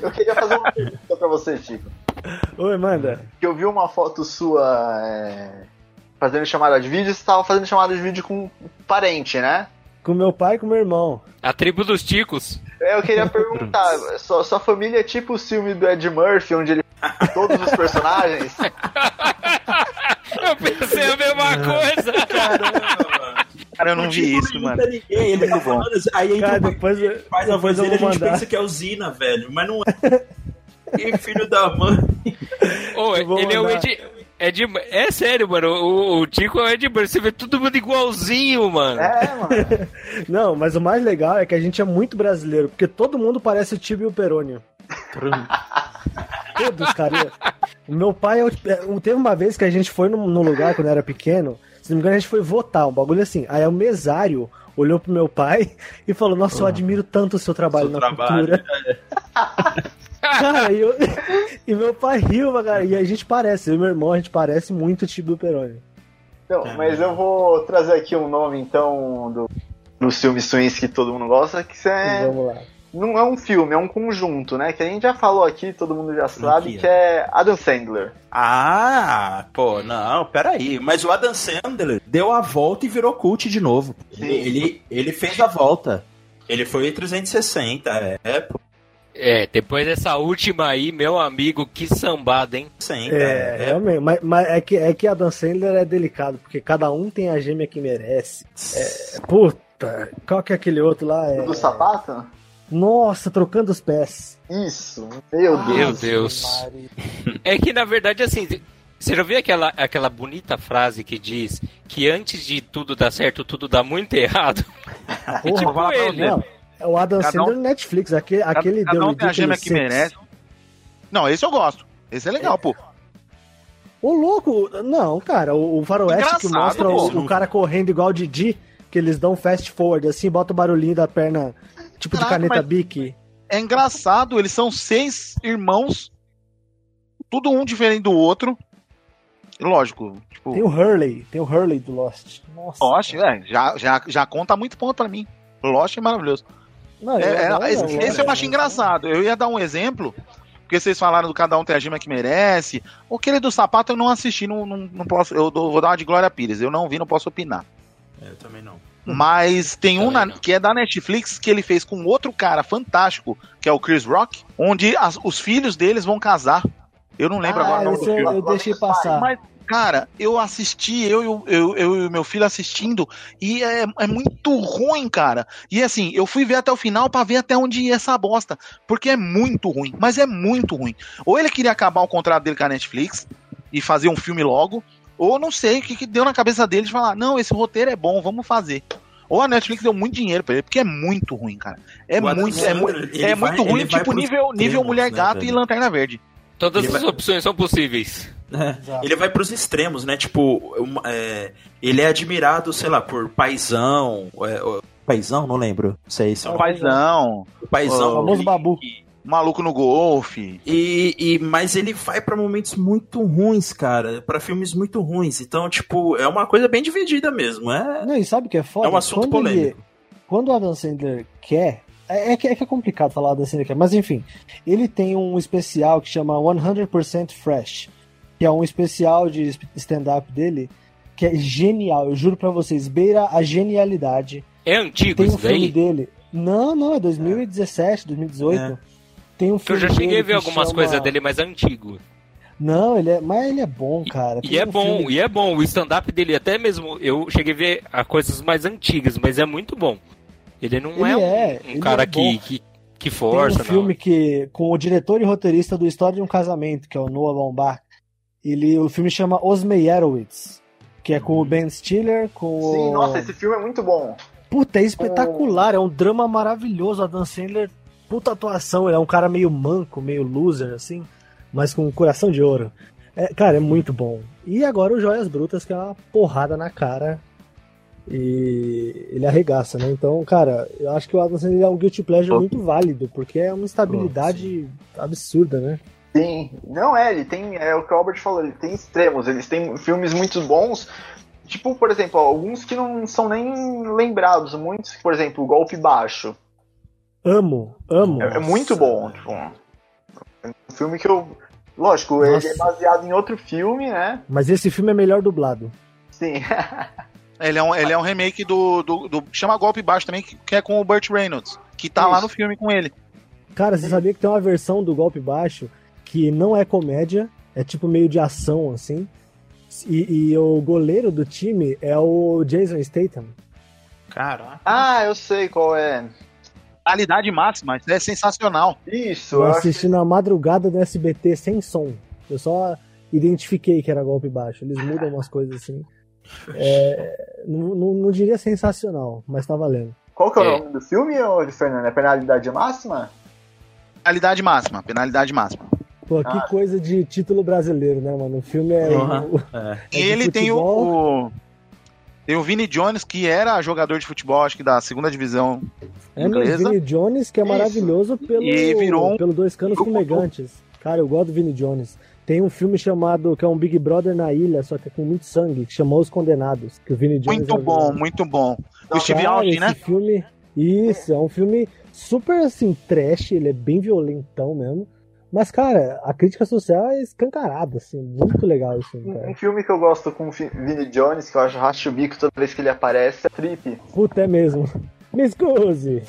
<laughs> Eu queria fazer uma pergunta pra você, Tico. Oi, manda. Que eu vi uma foto sua é, fazendo chamada de vídeo, você tava fazendo chamada de vídeo com um parente, né? Com meu pai e com meu irmão. A tribo dos ticos. Eu queria perguntar, sua, sua família é tipo o filme do Ed Murphy, onde ele todos os personagens? <laughs> Eu pensei a mesma coisa. Cara, eu não vi isso, mano. Ninguém, ele tá Muito bom. falando aí entra Cara, o pai depois, faz a voz dele, a gente pensa que é usina, velho. Mas não é. Que <laughs> filho da mãe. Ô, ele é o mandar. Ed. Ed, é sério, mano. O, o Tico é o Ed Murphy. Você vê todo mundo igualzinho, mano. É, mano. <laughs> Não, mas o mais legal é que a gente é muito brasileiro, porque todo mundo parece o Tibio Perônio. Todos, cara. O meu pai, é o- é, teve uma vez que a gente foi num, num lugar quando eu era pequeno, se não me engano, a gente foi votar, um bagulho assim. Aí o mesário olhou pro meu pai <laughs> e falou: Nossa, eu admiro tanto o seu trabalho Seu na trabalho. cultura. <laughs> Cara, e, <laughs> eu- <laughs> e meu pai riu, cara. E a gente parece, eu e meu irmão, a gente parece muito o Tibio Perônio. Então, mas eu vou trazer aqui um nome, então, do, dos filmes swings que todo mundo gosta, que é, Vamos lá. não é um filme, é um conjunto, né? Que a gente já falou aqui, todo mundo já sabe, que é Adam Sandler. Ah, pô, não, peraí. Mas o Adam Sandler deu a volta e virou cult de novo. Ele, ele, ele fez a volta. Ele foi 360, é, é pô, É, depois dessa última aí, meu amigo, que sambada, hein? 100, É, é, realmente. Mas, mas é, que, é que a Dan Sandler é delicado, porque cada um tem a gêmea que merece. É, puta, qual que é aquele outro lá? É... Do sapato? Nossa, trocando os pés. Isso, meu Deus. Meu Deus. É que na verdade, assim, você já viu aquela, aquela bonita frase que diz que antes de tudo dar certo, tudo dá muito errado? Porra, <laughs> tipo falar pra ele. Não, é o Adam Cada um- Sandler no Netflix, aquele, aquele Cada The um tem a que merece. Não, esse eu gosto. Esse é legal, pô. Ô, louco, não, cara, o, o faroeste que Engraçado, mostra pô. o, o cara correndo igual o Didi, que eles dão fast forward, assim, bota o barulhinho da perna, tipo de Caraca, caneta mas- Bic. É engraçado, eles são seis irmãos, tudo um diferente do outro. Lógico, tipo, Tem o Hurley, tem o Hurley do Lost. Nossa. Lost, é, já, já, já conta muito ponto pra mim. Lost é maravilhoso. Não, É, eu é, esse, esse eu acho engraçado. Eu ia dar um exemplo, porque vocês falaram do cada um tem a gema que merece. Aquele do sapato eu não assisti, não, não, não posso. Eu dou- vou dar uma de Glória Pires. Eu não vi, não posso opinar. É, eu também não. Mas tem um na- que é da Netflix que ele fez com outro cara fantástico, que é o Chris Rock, onde as- os filhos deles vão casar. Eu não lembro Ah, agora o nome esse do eu, filme. eu deixei passar. Mas, cara, eu assisti, eu, eu, eu, eu e o meu filho assistindo, e é, é muito ruim, cara. E assim, eu fui ver até o final pra ver até onde ia essa bosta. Porque é muito ruim, mas é muito ruim. Ou ele queria acabar o contrato dele com a Netflix e fazer um filme logo, ou não sei o que, que deu na cabeça dele de falar: não, esse roteiro é bom, vamos fazer. Ou a Netflix deu muito dinheiro pra ele, porque é muito ruim, cara. É O Adam muito, é, é vai- muito ruim, tipo nível, nível extremos, Mulher né, Gato e velho? Lanterna Verde. Todas Ele as vai- opções são possíveis. Ele vai pros extremos, né? Tipo, uma- é, ele é admirado, sei lá, por paizão. É, o- paizão? Não lembro. Sei, se é Paizão, paizão. o famoso babu. maluco no golfe. E, e, mas ele vai pra momentos muito ruins, cara. Pra filmes muito ruins. Então, tipo, é uma coisa bem dividida mesmo. É, Não, e sabe o que é foda? é um assunto quando ele- polêmico. quando o Adam Sandler quer. É, é que, é que é complicado falar o Adam Sandler quer, mas enfim. Ele tem um especial que chama 100% Fresh, que é um especial de stand-up dele que é genial. Eu juro pra vocês, beira a genialidade. É antigo Tem um filme daí? dele. Não, não, é 2017, 2018. É. Tem um eu filme já cheguei a ver algumas chama- coisas dele, mas é antigo. Não, ele é, mas ele é bom, cara. E Tem é um bom, filme- e é bom. O stand-up dele, até mesmo, eu cheguei a ver a coisas mais antigas, mas é muito bom. Ele não Ele é um, é, um ele cara é que, que, que Tem força, um filme que com o diretor e roteirista do História de um Casamento, que é o Noah Baumbach. Ele, o filme chama Os Meyerowitz, que é com o Ben Stiller, com Sim, o nossa, esse filme é muito bom. Puta, é espetacular, é um drama maravilhoso. A Dan Sandler, puta atuação, ele é um cara meio manco, meio loser, assim, mas com um coração de ouro. É, cara, é muito bom. E agora o Joias Brutas, que é uma porrada na cara. E ele arregaça, né? Então, cara, eu acho que o Adam Sandler é um guilty pleasure muito válido, porque é uma estabilidade absurda, né? Sim, não é, ele tem, é o que o Albert falou, ele tem extremos, eles têm filmes muito bons, tipo, por exemplo, alguns que não são nem lembrados, muitos, por exemplo, o Golpe Baixo, Amo, amo. é, é muito bom, tipo, é um filme que eu, lógico, Nossa. ele é baseado em outro filme, né, Mas esse filme é melhor dublado. sim, <laughs> Ele é um, ele é um remake do, do, do- Chama Golpe Baixo também, que, que é com o Burt Reynolds. Que tá lá Isso. no filme com ele. Cara, você sabia que tem uma versão do Golpe Baixo que não é comédia, é tipo meio de ação, assim. E, e o goleiro do time é o Jason Statham. Caraca. ah, eu sei qual é, Qualidade máxima, isso é sensacional. isso, Eu assisti na madrugada do SBT sem som. Eu só identifiquei que era golpe baixo. Eles mudam umas coisas assim. É, não, não- não diria sensacional, mas tá valendo. qual que é o É. nome do filme, ô, Fernando, é Penalidade Máxima? Penalidade máxima, penalidade máxima. Pô, que Ah. coisa de título brasileiro, né, mano? O filme é. Uhum. o- É. É E ele tem o, o- Tem o Vini Jones, que era jogador de futebol, acho que da segunda divisão. É inglesa. Vini Jones, que é Isso. maravilhoso pelo, E virou um- pelo Dois Canos virou um- Fumegantes. Cara, eu gosto do Vini Jones. Tem um filme chamado, que é um Big Brother na ilha, só que é com muito sangue, que chamou Os Condenados. Que o Vini Jones Muito é bom, vilão. muito bom. O Steve Cara, Austin, né? filme. Isso, é um filme super assim, trash, ele é bem violentão mesmo. Mas, cara, a crítica social é escancarada, assim, muito legal esse filme, Um, cara. filme que eu gosto com o Vini Jones, que eu acho racho o bico toda vez que ele aparece, é Trip. Puta, é mesmo. <laughs> Me excuse!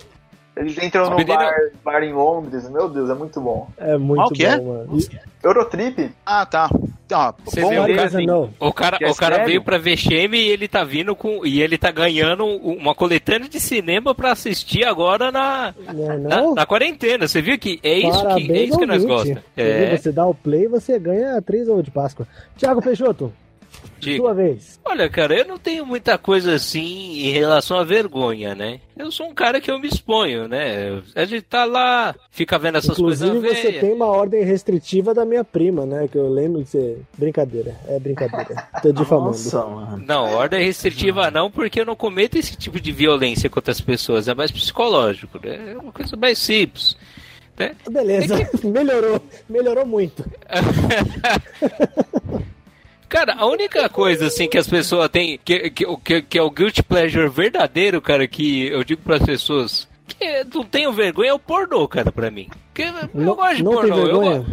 Eles entram no bar, bar em Londres, meu Deus, é muito bom. É muito que é? bom, mano. E- Eurotrip? Ah, tá. Ah, Você bom, viu, What cara? O cara, Que é o cara veio pra ver Shame e ele tá vindo com. E ele tá ganhando uma coletânea de cinema pra assistir agora na, Não, é na, não? na quarentena. Você viu que é isso que, é Parabéns isso que nós gostamos. É, Você dá o play, você ganha três ovos de Páscoa. Tiago Peixoto, diga. sua vez. Olha, cara, eu não tenho muita coisa assim em relação à vergonha, né? Eu sou um cara que eu me exponho, né? A gente tá lá, fica vendo essas Inclusive, coisas você velhas. tem uma ordem restritiva da minha prima, né? Que eu lembro de você. Brincadeira, é brincadeira. Tô difamando. Nossa, mano. Não, ordem restritiva não, porque eu não cometo esse tipo de violência contra as pessoas. É mais psicológico, né? É uma coisa mais simples. Né? Beleza, <laughs> melhorou. Melhorou muito. <laughs> Cara, a única coisa assim que as pessoas têm, que, que, que, que é o guilty pleasure verdadeiro, cara, que eu digo pras pessoas que não tenho vergonha é o pornô, cara, pra mim. Porque eu Não, gosto de pornô. eu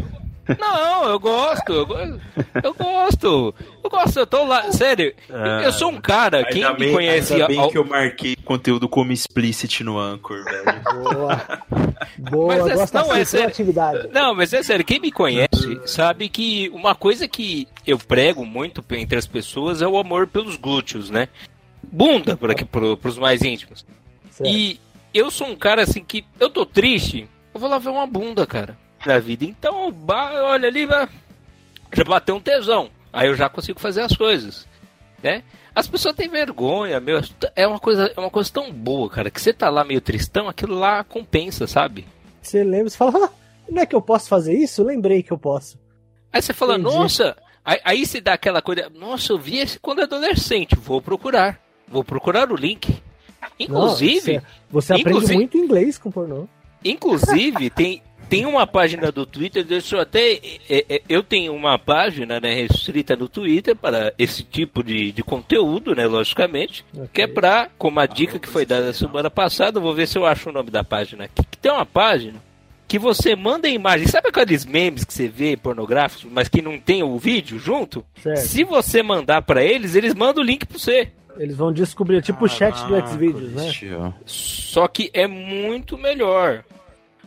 Não, eu gosto, eu gosto. Eu gosto. Eu gosto, eu tô lá. Sério, Ah, eu sou um cara, quem me bem, conhece. ainda bem ao- que eu marquei conteúdo como explicit no Anchor, velho. Boa. <laughs> Boa, Mas gosto não, é sério. atividade. Não, mas é sério, quem me conhece sabe que uma coisa que eu prego muito entre as pessoas é o amor pelos glúteos, né? Bunda, por aqui, pro, pros mais íntimos. Certo. E eu sou um cara assim que eu tô triste, eu vou lá ver uma bunda, cara, na vida. Então, olha ali, vai- já bateu um tesão. Aí eu já consigo fazer as coisas, né? As pessoas têm vergonha, meu. É uma coisa, é uma coisa tão boa, cara, que você tá lá meio tristão, aquilo lá compensa, sabe? Você lembra, você fala, ah, não é que eu posso fazer isso? Lembrei que eu posso. Aí você fala, Entendi. nossa, aí, aí você dá aquela coisa, nossa, eu vi esse quando adolescente, vou procurar. Vou procurar o link. Inclusive, Não, você, você aprende inclusive- muito inglês com pornô. inclusive tem, tem uma página do Twitter, deixa eu até. é, é, eu tenho uma página né, restrita no Twitter para esse tipo de, de conteúdo, né? Logicamente. Que é pra, como a dica que foi dada semana passada, vou ver se eu acho o nome da página aqui. Que tem uma página que você manda imagem. Sabe aqueles memes que você vê pornográficos, mas que não tem o vídeo junto? Certo. Se você mandar pra eles, eles mandam o link pra você. Eles vão descobrir, tipo o chat do Xvideos, né? Só que é muito melhor.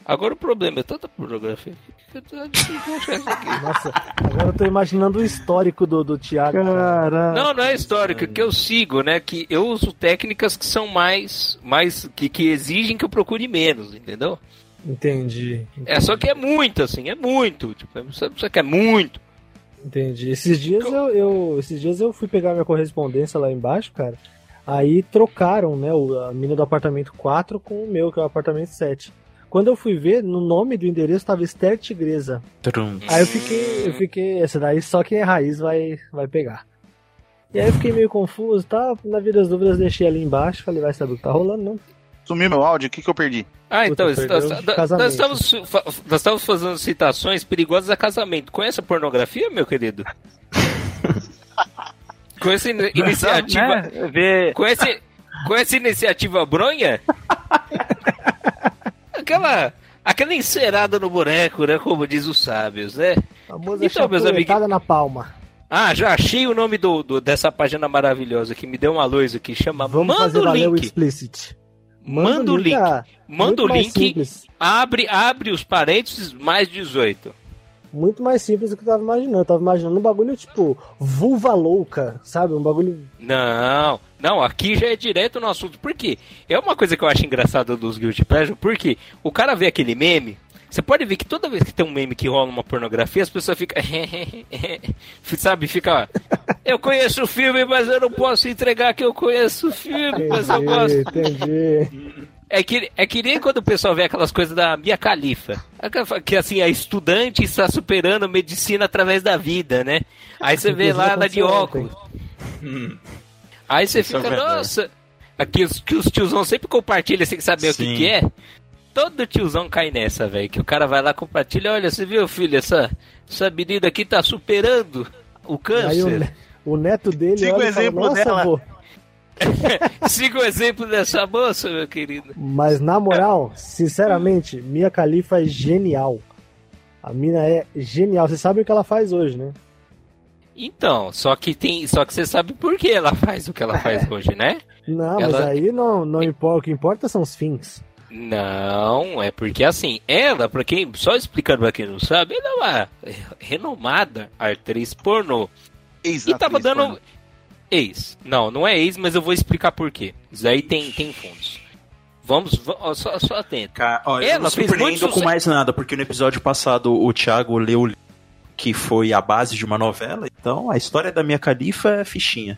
Agora o problema é tanta pornografia. que isso aqui. <laughs> Nossa, agora eu tô imaginando o histórico do, do Thiago. Cara. Não, não é histórico, que eu sigo, né? Que eu uso técnicas que são mais. mais que, que exigem que eu procure menos, entendeu? Entendi. É só que é muito, assim, é muito. Tipo, você, você quer muito. Entendi. Esses dias eu, eu- esses dias eu fui pegar minha correspondência lá embaixo, cara. Aí trocaram, né, o- a mina do apartamento 4 com o meu, que é o apartamento 7. Quando eu fui ver, no nome do endereço tava Esther Tigresa. Trum. Aí eu fiquei, eu fiquei, essa daí só quem é raiz vai, vai pegar. E aí eu fiquei meio confuso, tá? Na vida das dúvidas deixei ali embaixo, falei, vai saber o que tá rolando, não? Sumiu meu áudio, o que, que eu perdi? Ah, então, Puta, nós, nós- estamos, nós estamos fazendo citações perigosas a casamento. Conhece a pornografia, meu querido? <laughs> Conhece in- iniciativa. Né? Vê- Conhece, conhece a iniciativa bronha? <laughs> aquela, aquela encerada no boneco, né? Como diz os sábios, né? Famosa Então, meus chapuletada na palma. Ah, já achei o nome do, do- dessa página maravilhosa que me deu uma luz aqui. Chama Vamos Manda fazer o valer o link. explicit. Manda o link. Manda o link. simples. Abre, abre os parênteses mais 18. Muito mais simples do que eu tava imaginando. Eu tava imaginando um bagulho tipo vulva louca, sabe? Um bagulho. Não, não, aqui já é direto no assunto. Por quê? É uma coisa que eu acho engraçada dos Guilty Pleasure, porque o cara vê aquele meme, você pode ver que toda vez que tem um meme que rola uma pornografia, as pessoas ficam. <laughs> sabe, fica. Eu conheço o filme, mas eu não posso entregar que eu conheço o filme, mas eu gosto. Entendi. É que, é que nem quando o pessoal vê aquelas coisas da Mia Khalifa. Aquela- Que assim, a estudante está superando medicina através da vida, né? Aí você vê lá ela de óculos. Aí você Isso é fica, nossa. Aqui os, que os tiozão sempre compartilham sem saber o que, Sim. que é. Todo tiozão cai nessa, velho. Que o cara vai lá e compartilha. Olha, você viu, filho, essa, essa menina aqui tá superando o Aí o, câncer. o neto dele Siga o fala, exemplo Nossa, dela." <laughs> Siga o exemplo dessa moça, meu querido. Mas na moral, sinceramente, Mia Khalifa é genial. A mina é genial. Você sabe o que ela faz hoje, né? Então, só que tem. Só que você sabe por que ela faz o que ela faz <laughs> hoje, né? Não, mas Ela- aí não, não importa. O que importa são os fins. Não, é porque assim, ela, pra quem. Só explicando pra quem não sabe, ela é uma renomada atriz pornô. E tava dando. pornô. Ex. Não, não é ex, mas eu vou explicar por quê. Isso aí tem, tem fundos. Vamos, va- ó, só, só atento. Cara, ó, eu Ela não fez surpreendo muito com mais nada, porque no episódio passado o Thiago leu o livro que foi a base de uma novela, então a história da minha califa é fichinha.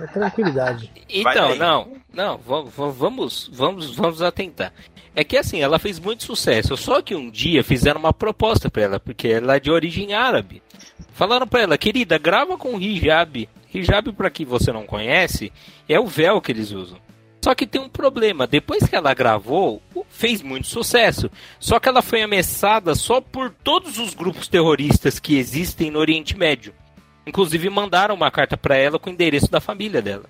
É tranquilidade. Então, não, não, va- va- vamos, vamos, vamos atentar. É que assim, ela fez muito sucesso, só que um dia fizeram uma proposta pra ela, porque ela é de origem árabe. Falaram pra ela, querida, grava com hijab. Hijab, pra quem você não conhece, é o véu que eles usam. Só que tem um problema, depois que ela gravou, fez muito sucesso. Só que ela foi ameaçada só por todos os grupos terroristas que existem no Oriente Médio. Inclusive mandaram uma carta pra ela com o endereço da família dela.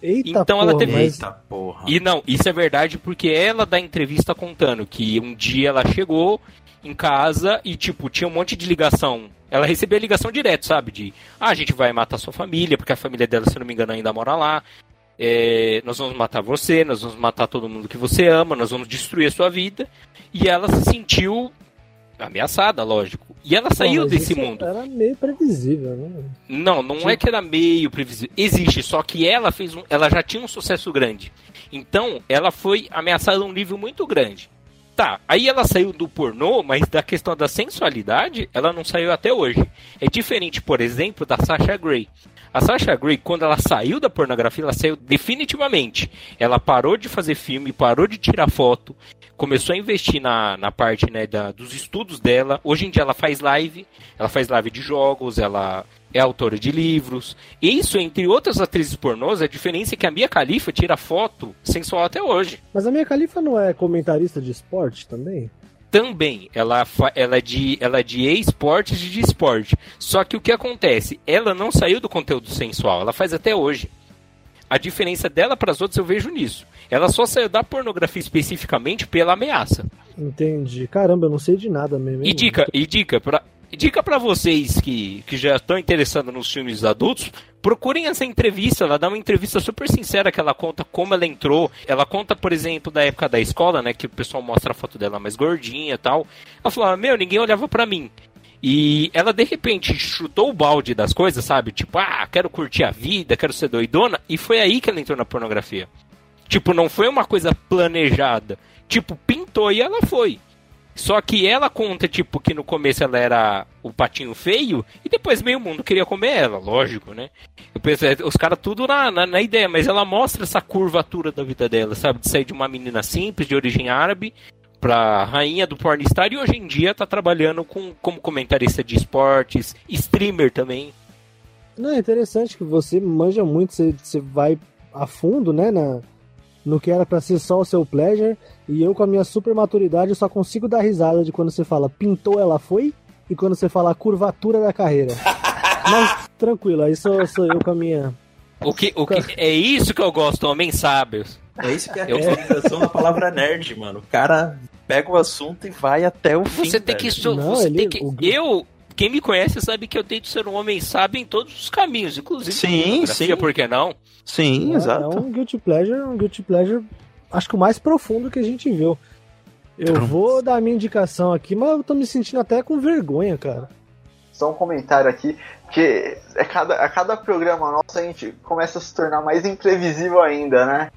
Eita, Então ela porra, teve- mas Eita porra. E não, isso é verdade porque ela dá entrevista contando que um dia ela chegou em casa e, tipo, tinha um monte de ligação. Ela recebia ligação direto, sabe? De, ah, a gente vai matar sua família, porque a família dela, se não me engano, ainda mora lá. É, nós vamos matar você, nós vamos matar todo mundo que você ama, nós vamos destruir a sua vida. E ela se sentiu ameaçada, lógico. E ela saiu desse mundo. Era meio previsível, né? Não, não é que era meio previsível. Existe, só que ela fez um, ela já tinha um sucesso grande. Então, ela foi ameaçada a um nível muito grande. Tá, aí ela saiu do pornô, mas da questão da sensualidade, ela não saiu até hoje. É diferente, por exemplo, da Sasha Grey. A Sasha Grey, quando ela saiu da pornografia, ela saiu definitivamente. Ela parou de fazer filme, parou de tirar foto, começou a investir na, na parte né, da, dos estudos dela. Hoje em dia ela faz live, ela faz live de jogos, ela é autora de livros. Isso, entre outras atrizes pornôs, a diferença é que a Mia Khalifa tira foto sensual até hoje. Mas a minha califa não é comentarista de esporte também? Também, ela, ela é de, ela é de esportes e de esporte. Só que o que acontece? Ela não saiu do conteúdo sensual, ela faz até hoje. A diferença dela para as outras eu vejo nisso. Ela só saiu da pornografia especificamente pela ameaça. Entendi. Caramba, eu não sei de nada mesmo. E dica, e dica, pra, dica pra vocês que, que já estão interessados nos filmes adultos, procurem essa entrevista. Ela dá uma entrevista super sincera que ela conta como ela entrou. Ela conta, por exemplo, da época da escola, né? Que o pessoal mostra a foto dela mais gordinha e tal. Ela falou: Meu, ninguém olhava pra mim. E ela de repente chutou o balde das coisas, sabe? Tipo, ah, quero curtir a vida, quero ser doidona. E foi aí que ela entrou na pornografia. Tipo, não foi uma coisa planejada. Tipo, pintou e ela foi. Só que ela conta, tipo, que no começo ela era o patinho feio e depois meio mundo queria comer ela, lógico, né? Eu pensei, os caras tudo na, na, na, ideia, mas ela mostra essa curvatura da vida dela, sabe? De sair de uma menina simples, de origem árabe, pra rainha do pornstar e hoje em dia tá trabalhando com, como comentarista de esportes, streamer também. Não, é interessante que você manja muito, você, você vai a fundo, né, na, no que era para ser só o seu pleasure, e eu com a minha super maturidade só consigo dar risada de quando você fala pintou, ela foi, e quando você fala a curvatura da carreira. <laughs> Mas tranquilo, aí sou, sou eu com a minha. O que, o que, é isso que eu gosto, homens sábios. É isso que é a utilização da palavra nerd, mano. O cara pega o assunto e vai até o fim. Você tem que. velho. Não, Não, você ele- tem que o- eu. Quem me conhece sabe que eu tento ser um homem sábio em todos os caminhos, inclusive. Sim, sim. Por que não? Sim, É- exato. É um guilty pleasure, um guilty pleasure, acho que o mais profundo que a gente viu. Eu vou dar a minha indicação aqui, mas eu tô me sentindo até com vergonha, cara. Só um comentário aqui, que a cada, a cada programa nosso a gente começa a se tornar mais imprevisível ainda, né?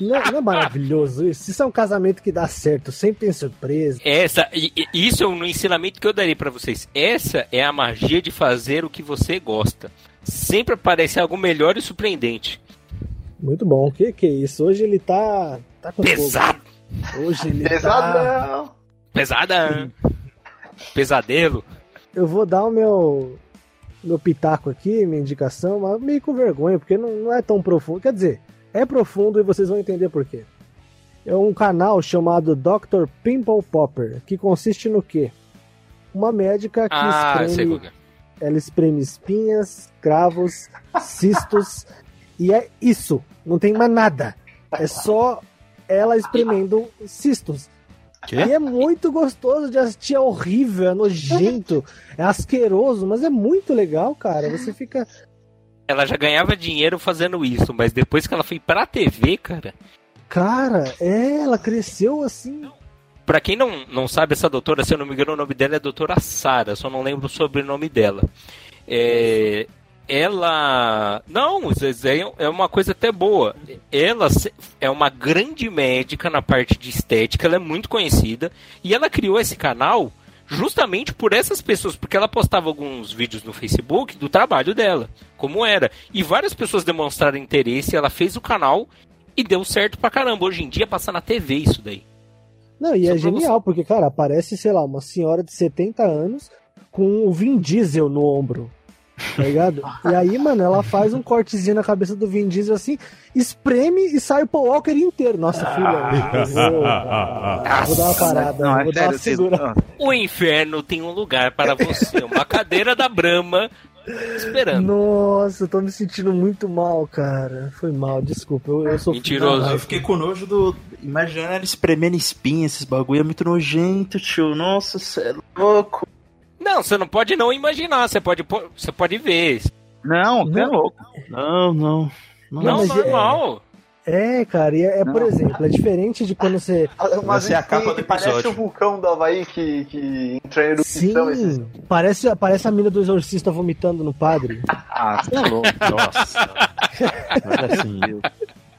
Não é, não é maravilhoso isso? Isso é um casamento que dá certo, sempre tem surpresa. Essa, e- e- isso é um ensinamento que eu darei pra vocês. Essa é a magia de fazer o que você gosta. Sempre aparece algo melhor e surpreendente. Muito bom. O que, que é isso? Hoje ele tá. tá com Pesado, fogo. Hoje ele tá. Pesadão! pesada, pesadelo. Eu vou dar o meu. Meu pitaco aqui, minha indicação, mas meio com vergonha, porque não, não é tão profundo. Quer dizer, é profundo e vocês vão entender por quê. É um canal chamado Dr. Pimple Popper, que consiste no quê? Uma médica que Ah, sei espreme que é. ela espreme espinhas, cravos, cistos e é isso. Não tem mais nada. É só ela espremendo cistos. Quê? E é muito gostoso de assistir, é horrível, é nojento, é asqueroso, mas é muito legal, cara. Você fica. Ela já ganhava dinheiro fazendo isso, mas depois que ela foi pra TV, cara. Cara, é, ela cresceu assim. Pra quem não, não sabe, essa doutora, se eu não me engano, o nome dela é doutora Sara, só não lembro o sobrenome dela. É, ela. Não, é uma coisa até boa. Ela é uma grande médica na parte de estética, ela é muito conhecida. E ela criou esse canal justamente por essas pessoas, porque ela postava alguns vídeos no Facebook do trabalho dela, como era. E várias pessoas demonstraram interesse, ela fez o canal e deu certo pra caramba. Hoje em dia passa na TV isso daí. Não, e Só é genial, porque, cara, aparece, sei lá, uma senhora de 70 anos com o Vin Diesel no ombro. Tá ligado? E aí, mano, ela faz um cortezinho na cabeça do Vin Diesel assim, espreme e sai o Paul Walker inteiro. Nossa, filha, vou, vou dar uma parada, Não, vou é dar uma sério, vocês... segura. O inferno tem um lugar para você, uma cadeira da Brahma esperando. Nossa, eu tô me sentindo muito mal, cara. Foi mal, desculpa. Eu, eu sou Mentiroso. Eu fiquei com nojo do. Imaginando ela espremendo espinha, esses bagulho é muito nojento, tio. Nossa, cê é louco. Não, você não pode não imaginar, você pode, você pode ver. Não, você é Não. louco. Não, não. Não, Não, mas é- normal. É, cara, e é, é, por exemplo, é diferente de quando você. Mas ser a capa do Parece episódio. o vulcão do Havaí que, que entra em erupção esses Sim, parece, parece a mina do exorcista vomitando no padre. Ah, você é louco. Nossa. <laughs> Agora sim.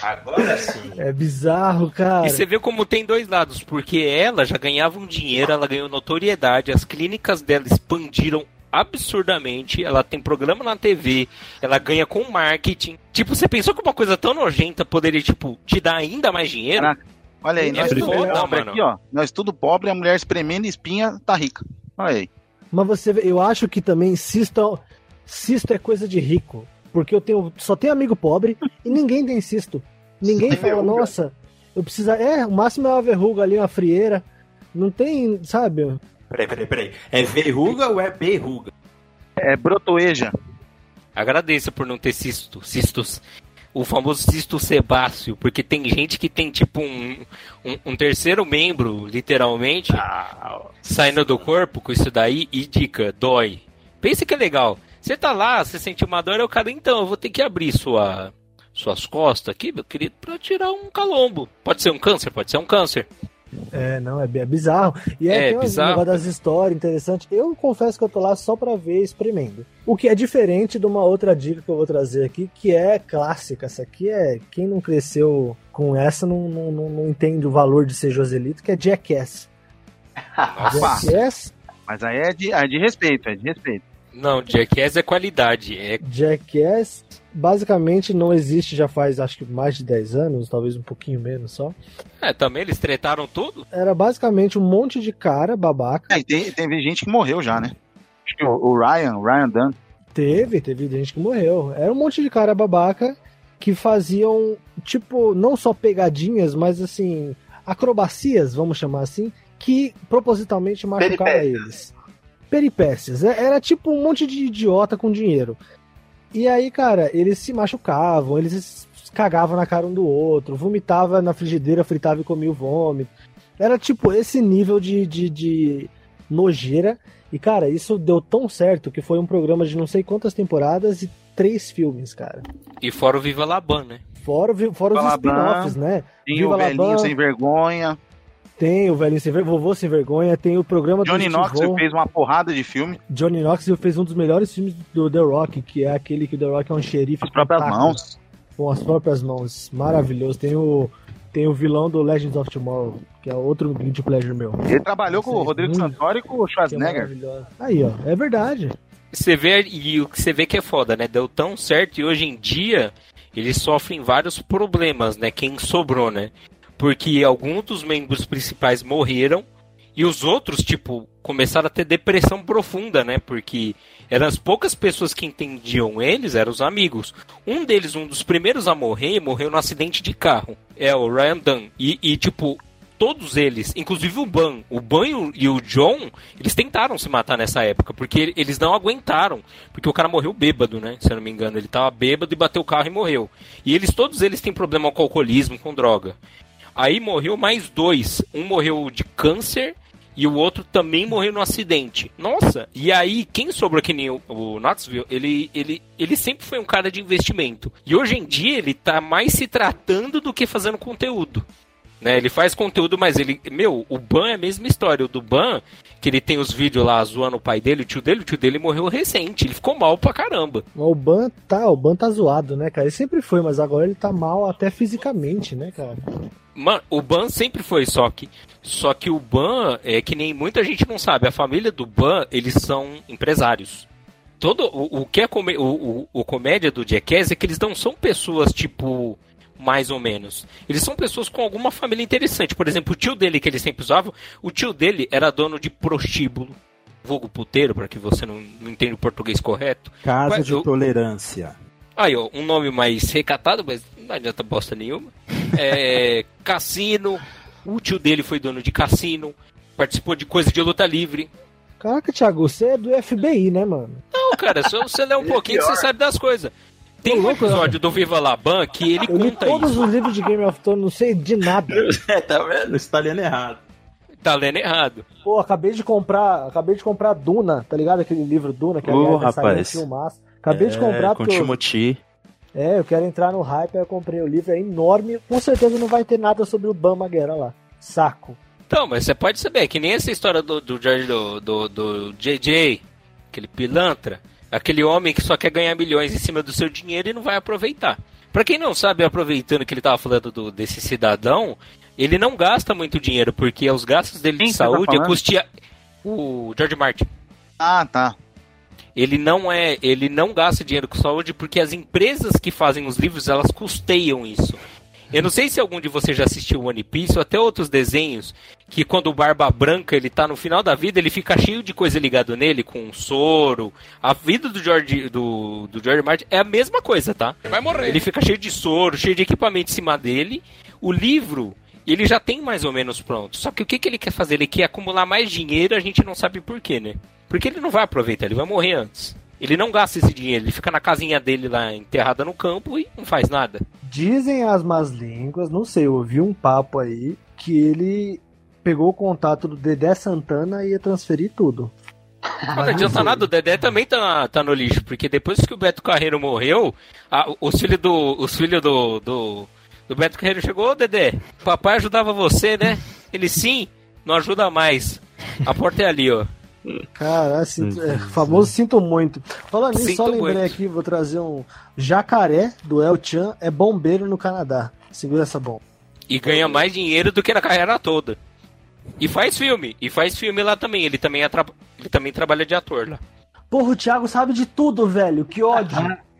Agora sim. É bizarro, cara. E você vê como tem dois lados, porque ela já ganhava um dinheiro, ela ganhou notoriedade, as clínicas dela expandiram absurdamente, ela tem programa na TV, ela ganha com marketing. Tipo, você pensou que uma coisa tão nojenta poderia, tipo, te dar ainda mais dinheiro? Caraca. Olha aí, É nós tudo foda, pobre mano. aqui, ó. Nós tudo pobre, a mulher espremendo espinha tá rica. Olha aí. Mas você vê, eu acho que também cisto, cisto é coisa de rico. Porque eu tenho, só tenho amigo pobre e ninguém tem cisto. Ninguém fala, verruga. nossa, eu preciso. É, o máximo é uma verruga ali, uma frieira. Não tem, sabe? Peraí, peraí, peraí. É verruga ou é berruga? É brotoeja. Agradeça por não ter cisto, cistos. o famoso cisto sebáceo, porque tem gente que tem tipo um, um, um terceiro membro, literalmente, saindo do corpo com isso daí e dica, dói. Pense que é legal. Você tá lá, você sente uma dor, é o cara, então, eu vou ter que abrir sua, suas costas aqui, meu querido, pra tirar um calombo. Pode ser um câncer, pode ser um câncer. É, não, é, é bizarro. E é, É, tem bizarro. das histórias interessantes. Eu confesso que eu tô lá só pra ver espremendo. O que é diferente de uma outra dica que eu vou trazer aqui, que é clássica. Essa aqui é. Quem não cresceu com essa não, não, não, não entende o valor de ser Joselito, que é Jackass. Jackass, mas aí é de, é de respeito, é de respeito. Não, Jackass é qualidade. É Jackass basicamente não existe já faz acho que mais de 10 anos, talvez um pouquinho menos só. É, também eles tretaram tudo. Era basicamente um monte de cara babaca. É, e tem, tem gente que morreu já, né? Acho que o, o Ryan, o Ryan Dunn, Teve, teve gente que morreu. Era um monte de cara babaca que faziam, tipo, não só pegadinhas, mas assim, acrobacias, vamos chamar assim, que propositalmente Peripécias. eles. Peripécias. É- Era tipo um monte de idiota com dinheiro. E aí, cara, eles se machucavam, eles se cagavam na cara um do outro, vomitava na frigideira, fritava e comia o vômito. Era tipo esse nível de, de, de nojeira. E, cara, isso deu tão certo que foi um programa de não sei quantas temporadas e três filmes, cara. E fora o Viva Laban, né? Fora, fora os Viva Laban. spin-offs, né? tem Viva o velhinho Laban. sem vergonha. Tem o Velhinho Sem Vergonha, Vovô Sem Vergonha, tem o programa Johnny do Knoxville fez uma porrada de filme Johnny Knoxville fez um dos melhores filmes do The Rock, que é aquele que o The Rock é um xerife com as próprias taco, mãos. Com as próprias mãos. Maravilhoso. Tem o, tem o vilão do Legends of Tomorrow, que é outro guilty pleasure meu. Ele trabalhou com o Rodrigo muito. Santoro e com o é Schwarzenegger. maravilhoso. Aí, ó. É verdade. Você vê, e o que você vê que é foda, né? Deu tão certo e hoje em dia eles sofrem vários problemas, né? Quem sobrou, né? Porque alguns dos membros principais morreram e os outros, tipo, começaram a ter depressão profunda, né? Porque eram as poucas pessoas que entendiam eles, eram os amigos. Um deles, um dos primeiros a morrer, morreu num acidente de carro. É o Ryan Dunn. E, e, tipo, todos eles, inclusive o Ban, o Ban e o, John, eles tentaram se matar nessa época, porque eles não aguentaram, porque o cara morreu bêbado, né? Se eu não me engano, ele tava bêbado e bateu o carro e morreu. E eles, todos eles têm problema com alcoolismo, com droga. Aí morreu mais dois, um morreu de câncer e o outro também morreu no acidente. Nossa, e aí quem sobrou que nem o, o Knoxville, ele, ele, ele sempre foi um cara de investimento. E hoje em dia ele tá mais se tratando do que fazendo conteúdo. Né, ele faz conteúdo, mas ele. Meu, o Ban é a mesma história. O do Ban, que ele tem os vídeos lá zoando o pai dele, o tio dele, o tio dele morreu recente. Ele ficou mal pra caramba. O Ban tá, o Ban tá zoado, né, cara? Ele sempre foi, mas agora ele tá mal até fisicamente, né, cara? Mano, o Ban sempre foi só que. Só que o Ban é que nem muita gente não sabe. A família do Ban, eles são empresários. Todo o, o que é comé- o, o, o comédia do Jackass é que eles não são pessoas tipo mais ou menos. Eles são pessoas com alguma família interessante. Por exemplo, o tio dele que ele sempre usava, o tio dele era dono de prostíbulo, vulgo puteiro, para que você não, não entenda o português correto. Casa Mas de eu- tolerância. Aí, ó, um nome mais recatado, mas não adianta bosta nenhuma. É, <laughs> cassino. O tio dele foi dono de cassino. Participou de coisa de luta livre. Caraca, Thiago, você é do FBI, né, mano? Não, cara, só você lê um <laughs> pouquinho você sabe das coisas. Tem um episódio do Viva Laban que ele Eu li conta todos isso. os livros de Game of Thrones, não sei de nada. <laughs> É, tá vendo? Você tá lendo errado. Tá lendo errado. Pô, acabei de comprar, acabei de comprar Duna, tá ligado? Aquele livro Duna, que Ô, aliás, vai sair um rapaz. filmaço. Acabei de comprar É, com porque eu, Timothy. É, eu quero entrar no hype, eu comprei o livro, é enorme. Com certeza não vai ter nada sobre o Bama Guerra lá. Saco. Então, mas você pode saber, que nem essa história do, do, George- do, do, do JJ, aquele pilantra, aquele homem que só quer ganhar milhões em cima do seu dinheiro e não vai aproveitar. Pra quem não sabe, aproveitando que ele tava falando do- desse cidadão, ele não gasta muito dinheiro, porque os gastos dele Quem de tá saúde é custear. O George Martin. Ah, tá. Ele não é, ele não gasta dinheiro com saúde porque as empresas que fazem os livros, elas custeiam isso. Eu não sei se algum de vocês já assistiu One Piece ou até outros desenhos que quando o Barba Branca ele tá no final da vida, ele fica cheio de coisa ligado nele, com soro. A vida do George, do, do George Martin é a mesma coisa, tá? Vai morrer. Ele fica cheio de soro, cheio de equipamento em cima dele. O livro, ele já tem mais ou menos pronto. Só que o que, que ele quer fazer? Ele quer acumular mais dinheiro, a gente não sabe por quê, né? Porque ele não vai aproveitar, ele vai morrer antes. Ele não gasta esse dinheiro, ele fica na casinha dele lá, enterrada no campo e não faz nada. Dizem as más línguas, não sei, eu ouvi um papo aí que ele pegou o contato do Dedé Santana e ia transferir tudo. Mas não adianta nada, o Dedé também tá, tá no lixo, porque depois que o Beto Carreiro morreu, a- os filhos do. Os filhos do, do, do Beto Carreiro chegou, ô Dedé, papai ajudava você, né? Ele sim, não ajuda mais. A porta é ali, ó. Cara, sinto, é, famoso sinto muito. Falando nisso, só lembrei muito. aqui, vou trazer um jacaré do El Chan, é bombeiro no Canadá. Segura essa bomba. E ganha mais dinheiro do que na carreira toda. E faz filme, e faz filme lá também. Ele também, é tra- ele também trabalha de ator lá. Porra, o Thiago sabe de tudo, velho. Que ódio.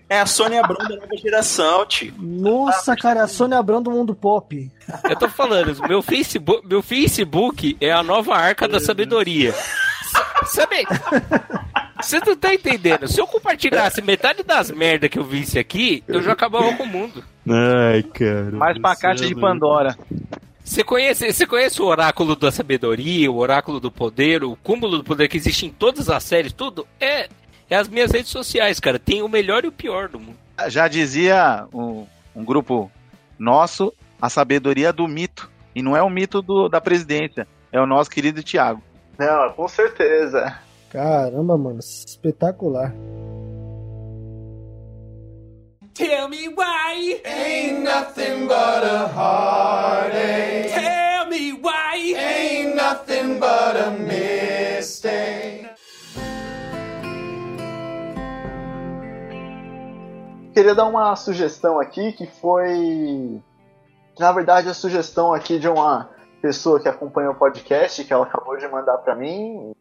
É a Sônia Abrão da nova geração, tio. Nossa, cara, é a Sônia Abrão do mundo pop. Eu tô falando, meu Facebook, meu Facebook é a nova arca da sabedoria. Sabe? Você não tá entendendo. Se eu compartilhasse metade das merdas que eu visse aqui, eu já acabava com o mundo. Ai, cara. Mais pra caixa de Pandora. Você conhece, você conhece o oráculo da sabedoria, o oráculo do poder, o cúmulo do poder que existe em todas as séries, tudo? É, é as minhas redes sociais, cara. Tem o melhor e o pior do mundo. Já dizia um, um grupo nosso, a sabedoria do mito. E não é o mito do- da presidência, é o nosso querido Tiago. Não, com certeza. Caramba, mano, espetacular. Tell me why ain't nothing but a heartache. Tell me why ain't nothing but a mistake. Queria dar uma sugestão aqui que foi. Na verdade, a sugestão aqui de uma pessoa que acompanha o podcast, que ela acabou de mandar pra mim.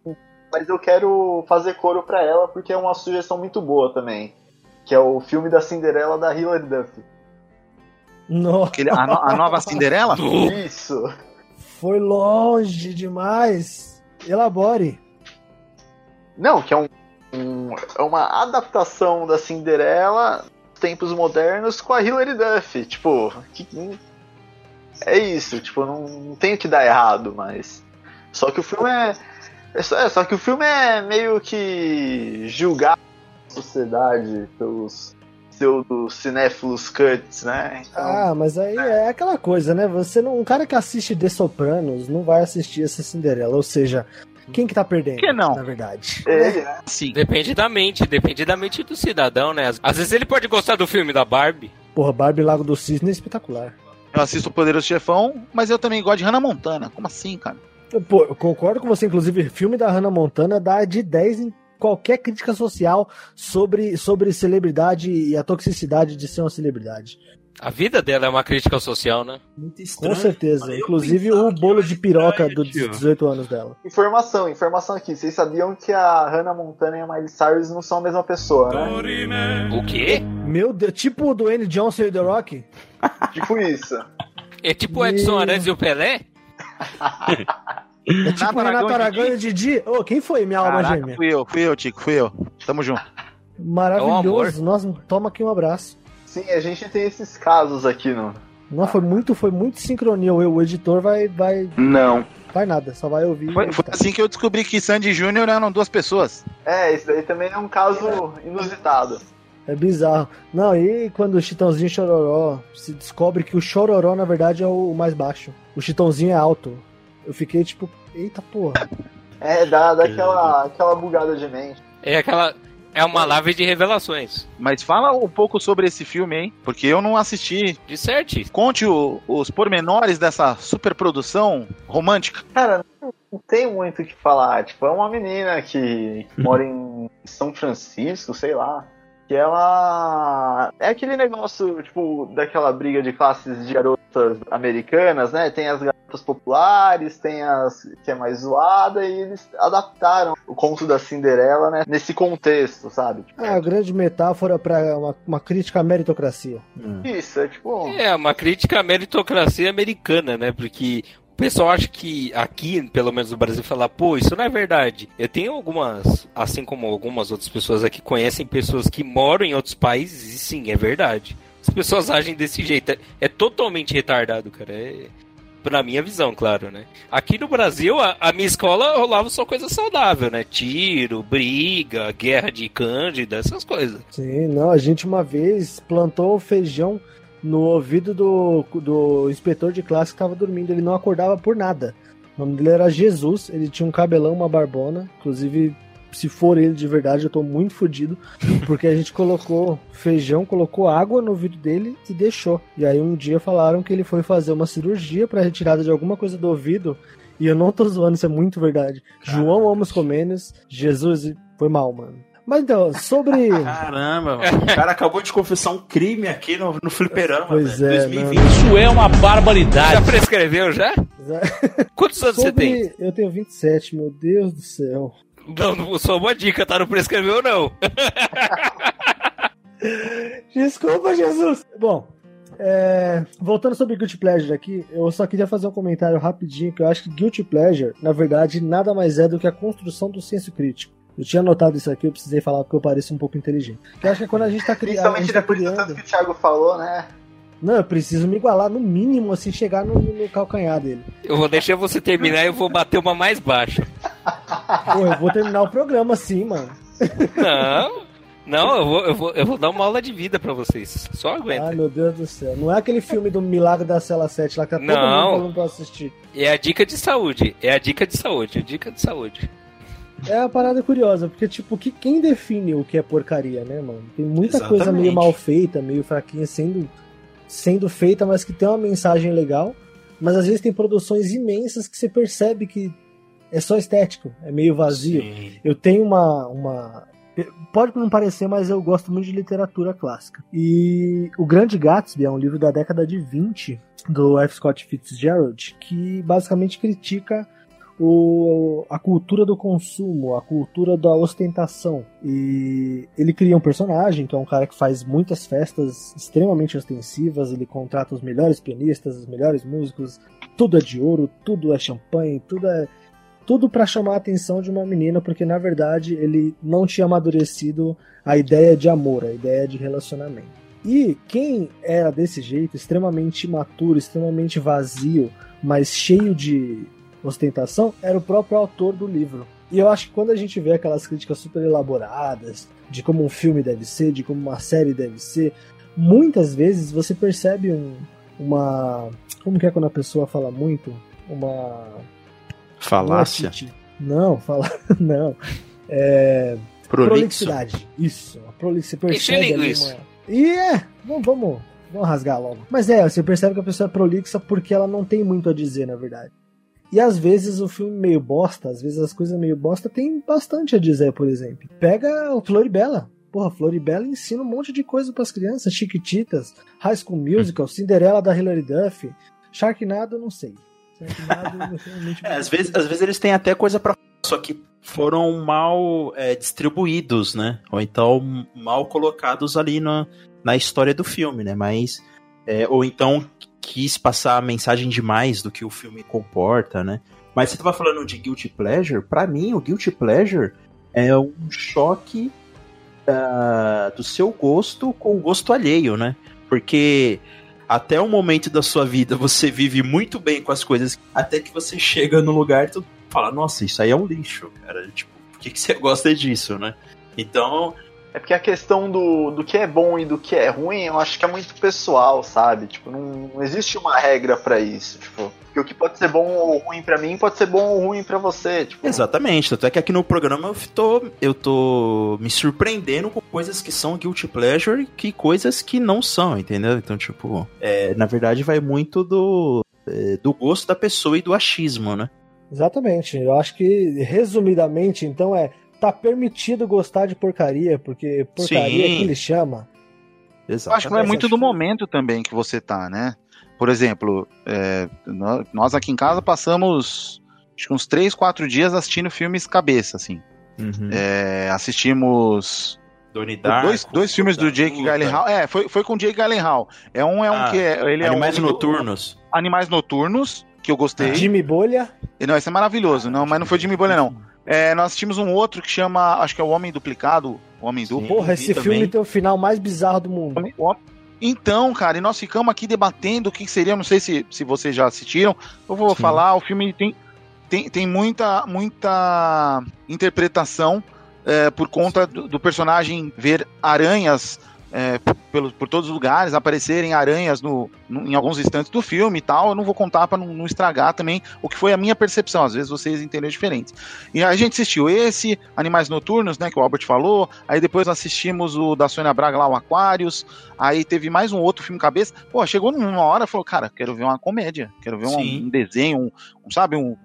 Mas eu quero fazer coro pra ela porque é uma sugestão muito boa também. Que é o filme da Cinderela da Hilary Duff. Nossa, Aquele- a, no- a nova Cinderela? Isso! foi longe demais. Elabore. Não, que é um, um- é uma adaptação da Cinderela nos tempos modernos com a Hilary Duff. Tipo, que- é isso, tipo, não, não tem o que dar errado, mas. Só que o filme é. é só, é, só que o filme é meio que julgado a sociedade pelos pseudo cinéfilos cuts, né? Então, Ah, mas aí é aquela coisa, né? Você não, um cara que assiste The Sopranos não vai assistir essa Cinderela, ou seja, quem que tá perdendo? Que não? Na verdade. ele, né? Sim. Depende da mente, depende da mente do cidadão, né? Às- Às vezes ele pode gostar do filme da Barbie. Porra, Barbie Lago do Cisne é espetacular. Eu assisto o Poderoso Chefão, mas eu também gosto de Hannah Montana. Como assim, cara? Pô, eu concordo com você, inclusive, filme da Hannah Montana dá de 10 em qualquer crítica social sobre, sobre celebridade e a toxicidade de ser uma celebridade. A vida dela é uma crítica social, né? Muito Com estranho. certeza. Eu Inclusive o que bolo de piroca estranho, dos tio. 18 anos dela. Informação, informação aqui. Vocês sabiam que a Hannah Montana e a Miley Cyrus não são a mesma pessoa, né? O quê? Meu Deus, tipo o Dwayne Johnson e The Rock? <laughs> Tipo isso. É tipo o Edson Meu. Arantes e o Pelé? É tipo Renato e Aragão e o Didi. Ô, quem foi minha alma Caraca, gêmea? fui eu, fui eu, Tico, fui eu. Tamo junto. Maravilhoso. Nossa, toma aqui um abraço. Sim, a gente tem esses casos aqui no. Não, foi muito, foi muito sincronia. O, o editor vai, vai, Não. vai nada, só vai ouvir. Foi, foi editar. assim que eu descobri que Sandy e Júnior eram duas pessoas. É, esse daí também é um caso inusitado. É bizarro. Não, e quando o Chitãozinho e Chororó se descobre que o Chororó, na verdade, é o mais baixo. O Chitãozinho é alto. Eu fiquei tipo, eita porra. É, dá, dá aquela, aquela bugada de mente. É aquela. É uma live de revelações. Mas fala um pouco sobre esse filme, hein? Porque eu não assisti. De certo. Conte o- os pormenores dessa superprodução romântica. Cara, não, não tem muito o que falar. Tipo, é uma menina que mora em São Francisco, sei lá. Que ela. É aquele negócio, tipo, daquela briga de classes de garotas americanas, né? Tem as garotas populares, tem as que é mais zoada, e eles adaptaram o conto da Cinderela, né? Nesse contexto, sabe? Tipo, Ah, a grande metáfora pra uma, uma crítica à meritocracia. Isso, é tipo. É uma crítica à meritocracia americana, né? Porque pessoal acha que aqui, pelo menos no Brasil, falar, pô, isso não é verdade. Eu tenho algumas, assim como algumas outras pessoas aqui conhecem pessoas que moram em outros países, e sim, é verdade. As pessoas agem desse jeito. É, é totalmente retardado, cara. É, pra minha visão, claro, né? Aqui no Brasil, a, a minha escola rolava só coisa saudável, né? Tiro, briga, guerra de cândida, essas coisas. Sim, não, a gente uma vez plantou feijão no ouvido do, do inspetor de classe que tava dormindo, ele não acordava por nada. O nome dele era Jesus, ele tinha um cabelão, uma barbona, inclusive se for ele de verdade, eu tô muito fodido, porque a gente colocou feijão, colocou água no ouvido dele e deixou. E aí um dia falaram que ele foi fazer uma cirurgia para retirada de alguma coisa do ouvido, e eu não tô zoando, isso é muito verdade. João Amos Comenes, Jesus, foi mal, mano. Mas então, sobre. Caramba, mano. o cara acabou de confessar um crime aqui no, no fliperama, Pois velho. é, 2020. Isso é uma barbaridade. Já prescreveu, já? <laughs> Quantos anos você tem? sobre... Eu tenho 27, meu Deus do céu. Não, não só uma dica, tá? Não prescreveu, não. <laughs> Desculpa, Jesus! Bom, é, voltando sobre Guilty Pleasure aqui, eu só queria fazer um comentário rapidinho, que eu acho que Guilty Pleasure, na verdade, nada mais é do que a construção do senso crítico. Eu tinha notado isso aqui, eu precisei falar porque eu pareço um pouco inteligente. Eu acho que quando a gente tá, cri... a Principalmente tá depois do criando... tanto que o Thiago falou, né? Não, eu preciso me igualar, no mínimo, assim, chegar no, no calcanhar dele. Eu vou deixar você terminar e eu vou bater uma mais baixa. Pô, eu vou terminar o programa assim, mano. Não, não, eu vou, eu vou, eu vou dar uma aula de vida pra vocês. Só aguenta. Ai, meu Deus do céu. Não é aquele filme do Milagre da Cela 7 lá que tá todo Não. mundo falando pra assistir. É a dica de saúde. É a dica de saúde. É a dica de saúde. É uma parada curiosa, porque, tipo, que, quem define o que é porcaria, né, mano? Tem muita coisa Exatamente. meio mal feita, meio fraquinha sendo, sendo feita, mas que tem uma mensagem legal. Mas às vezes tem produções imensas que você percebe que é só estético, é meio vazio. Sim. Eu tenho uma, uma. Pode não parecer, mas eu gosto muito de literatura clássica. E O Grande Gatsby é um livro da década de 20 do F. Scott Fitzgerald, que basicamente critica o, a cultura do consumo, a cultura da ostentação. E ele cria um personagem, que é um cara que faz muitas festas extremamente ostensivas, ele contrata os melhores pianistas, os melhores músicos, tudo é de ouro, tudo é champanhe, tudo é tudo para chamar a atenção de uma menina, porque na verdade ele não tinha amadurecido a ideia de amor, a ideia de relacionamento. E quem era desse jeito, extremamente imaturo, extremamente vazio, mas cheio de ostentação, era o próprio autor do livro. E eu acho que quando a gente vê aquelas críticas super elaboradas, de como um filme deve ser, de como uma série deve ser, muitas vezes você percebe um, uma. Como que é quando a pessoa fala muito? Uma. Falácia. Não, fala. <laughs> Não. É. Prolixo. Prolixidade. Isso. A percebe ali uma... E é. Vamos, vamos, vamos rasgar logo. Mas é, você percebe que a pessoa é prolixa porque ela não tem muito a dizer, na verdade. E às vezes o filme meio bosta, às vezes as coisas meio bosta tem bastante a dizer, por exemplo. Pega o Floribela. Porra, Floribela ensina um monte de coisa pras crianças. Chiquititas, High School Musical, Cinderela da Hilary Duff, Sharknado, não sei. Sharknado, <laughs> realmente... É, às, vezes, às vezes eles têm até coisa pra. Só que foram mal é, distribuídos, né? Ou então mal colocados ali na, na história do filme, né? Mas. é, ou então quis passar a mensagem demais do que o filme comporta, né? Mas você tava falando de Guilty Pleasure, pra mim o Guilty Pleasure é um choque ah, do seu gosto com o gosto alheio, né? Porque até o momento da sua vida você vive muito bem com as coisas, até que você chega no lugar e tu fala, nossa, isso aí é um lixo, cara. Tipo, por que, que você gosta disso, né? Então, É porque a questão do, do que é bom e do que é ruim, eu acho que é muito pessoal, sabe? Tipo, não, não existe uma regra pra isso. Tipo, porque o que pode ser bom ou ruim pra mim pode ser bom ou ruim pra você. Tipo, Exatamente, tanto é que aqui no programa eu tô, eu tô me surpreendendo com coisas que são guilty pleasure que coisas que não são, entendeu? Então, tipo, é, na verdade vai muito do, é, do gosto da pessoa e do achismo, né? Exatamente. Eu acho que, resumidamente, então, é. Tá permitido gostar de porcaria, porque porcaria Sim. é que ele chama. Exato. Eu acho que vai Mas muito do momento também que você tá, né? Por exemplo, é, nó- nós aqui em casa passamos acho que uns 3, 4 dias assistindo filmes cabeça, assim. Uhum. É, assistimos Donnie Darko, dois, dois filmes do Jake Gyllenhaal. É, foi, foi com o Jake Gyllenhaal. É um, é um Ah, que é, ele é Animais um, Noturnos. Animais Noturnos, que eu gostei. Jimmy Bolha. Não, esse é maravilhoso. Não, mas não foi Jimmy Bolha, não. É, nós tínhamos um outro que chama, acho que é o Homem Duplicado. O Homem Sim. Duplo. Porra, esse também. filme tem o final mais bizarro do mundo. Então, cara, e nós ficamos aqui debatendo o que seria, não sei se, se vocês já assistiram, eu vou falar, o filme tem, tem, tem muita, muita interpretação é, por conta do, do personagem ver aranhas é, por, pelo- por todos os lugares, aparecerem aranhas no, no- em alguns instantes do filme e tal. Eu não vou contar para não, não estragar também o que foi a minha percepção. Às vezes vocês entendem diferentes. E a gente assistiu esse, Animais Noturnos, né, que o Albert falou. Aí depois assistimos o da Sônia Braga lá, o Aquários. Aí teve mais um outro filme cabeça. Pô, chegou numa hora e falou, cara, quero ver uma comédia, quero ver um, Sim. um desenho, um, um, sabe, um,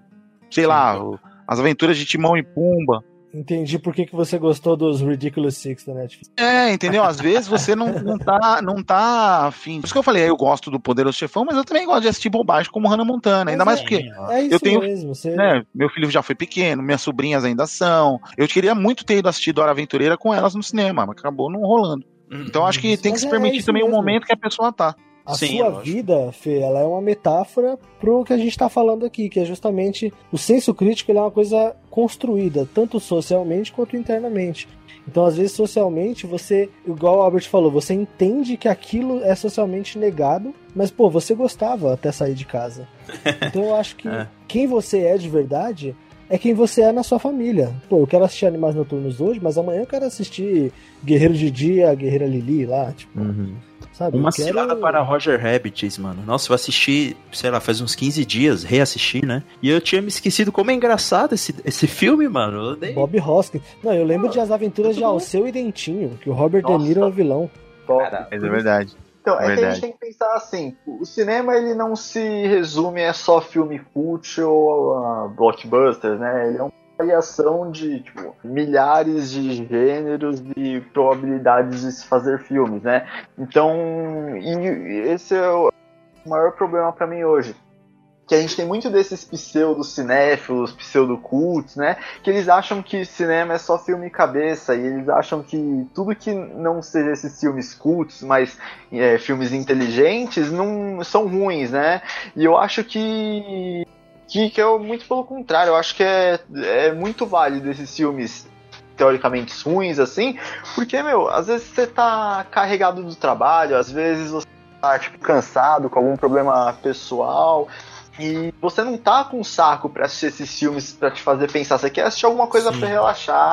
sei lá, o- as aventuras de Timão e Pumba. Entendi por que, que você gostou dos Ridiculous Six da Netflix. É, entendeu? Às vezes você não, não, tá, não tá afim. Por isso que eu falei, eu gosto do Poderoso Chefão, mas eu também gosto de assistir bobagem como Hannah Montana. Ainda mais porque É isso eu tenho, mesmo. Você... né, meu filho já foi pequeno, minhas sobrinhas ainda são. Eu queria muito ter ido assistir Dora Aventureira com elas no cinema, mas acabou não rolando. Então acho que tem que se é permitir isso também o mesmo. momento que a pessoa tá. A Sim, sua vida, Fê, ela é uma metáfora pro que a gente tá falando aqui, que é justamente o senso crítico ele é uma coisa construída, tanto socialmente quanto internamente. Então, às vezes, socialmente, você, igual o Albert falou, você entende que aquilo é socialmente negado, mas, pô, você gostava até sair de casa. <laughs> Então, eu acho que É. quem você é de verdade é quem você é na sua família. Pô, eu quero assistir Animais Noturnos hoje, mas amanhã eu quero assistir Guerreiro de Dia, Guerreira Lili lá, tipo, sabe? Uma Eu quero- cilada para Roger Rabbits, mano. Nossa, eu assisti, sei lá, faz uns 15 dias, reassisti, né? E eu tinha me esquecido como é engraçado esse, esse filme, mano. Eu dei... Bob Hoskins. Não, eu lembro de As Aventuras de Alceu e Dentinho, que o Robert De Niro é o vilão. Top. É verdade. Então, é que a gente tem que pensar assim, o cinema ele não se resume a só filme cult ou uh, blockbuster, né? Ele é uma variação de tipo, milhares de gêneros e probabilidades de se fazer filmes, né? Então, esse é o maior problema pra mim hoje. Que a gente tem muito desses pseudo-cinéfilos, pseudo-cults, né? Que eles acham que cinema é só filme cabeça, e eles acham que tudo que não seja esses filmes cults, mas é, filmes inteligentes, não são ruins, né? E eu acho que, que, que é muito pelo contrário, eu acho que é, é muito válido esses filmes teoricamente ruins, assim, porque, meu, às vezes você tá carregado do trabalho, às vezes você tá, tipo, cansado, com algum problema pessoal, e você não tá com saco pra assistir esses filmes pra te fazer pensar, você quer assistir alguma coisa pra relaxar,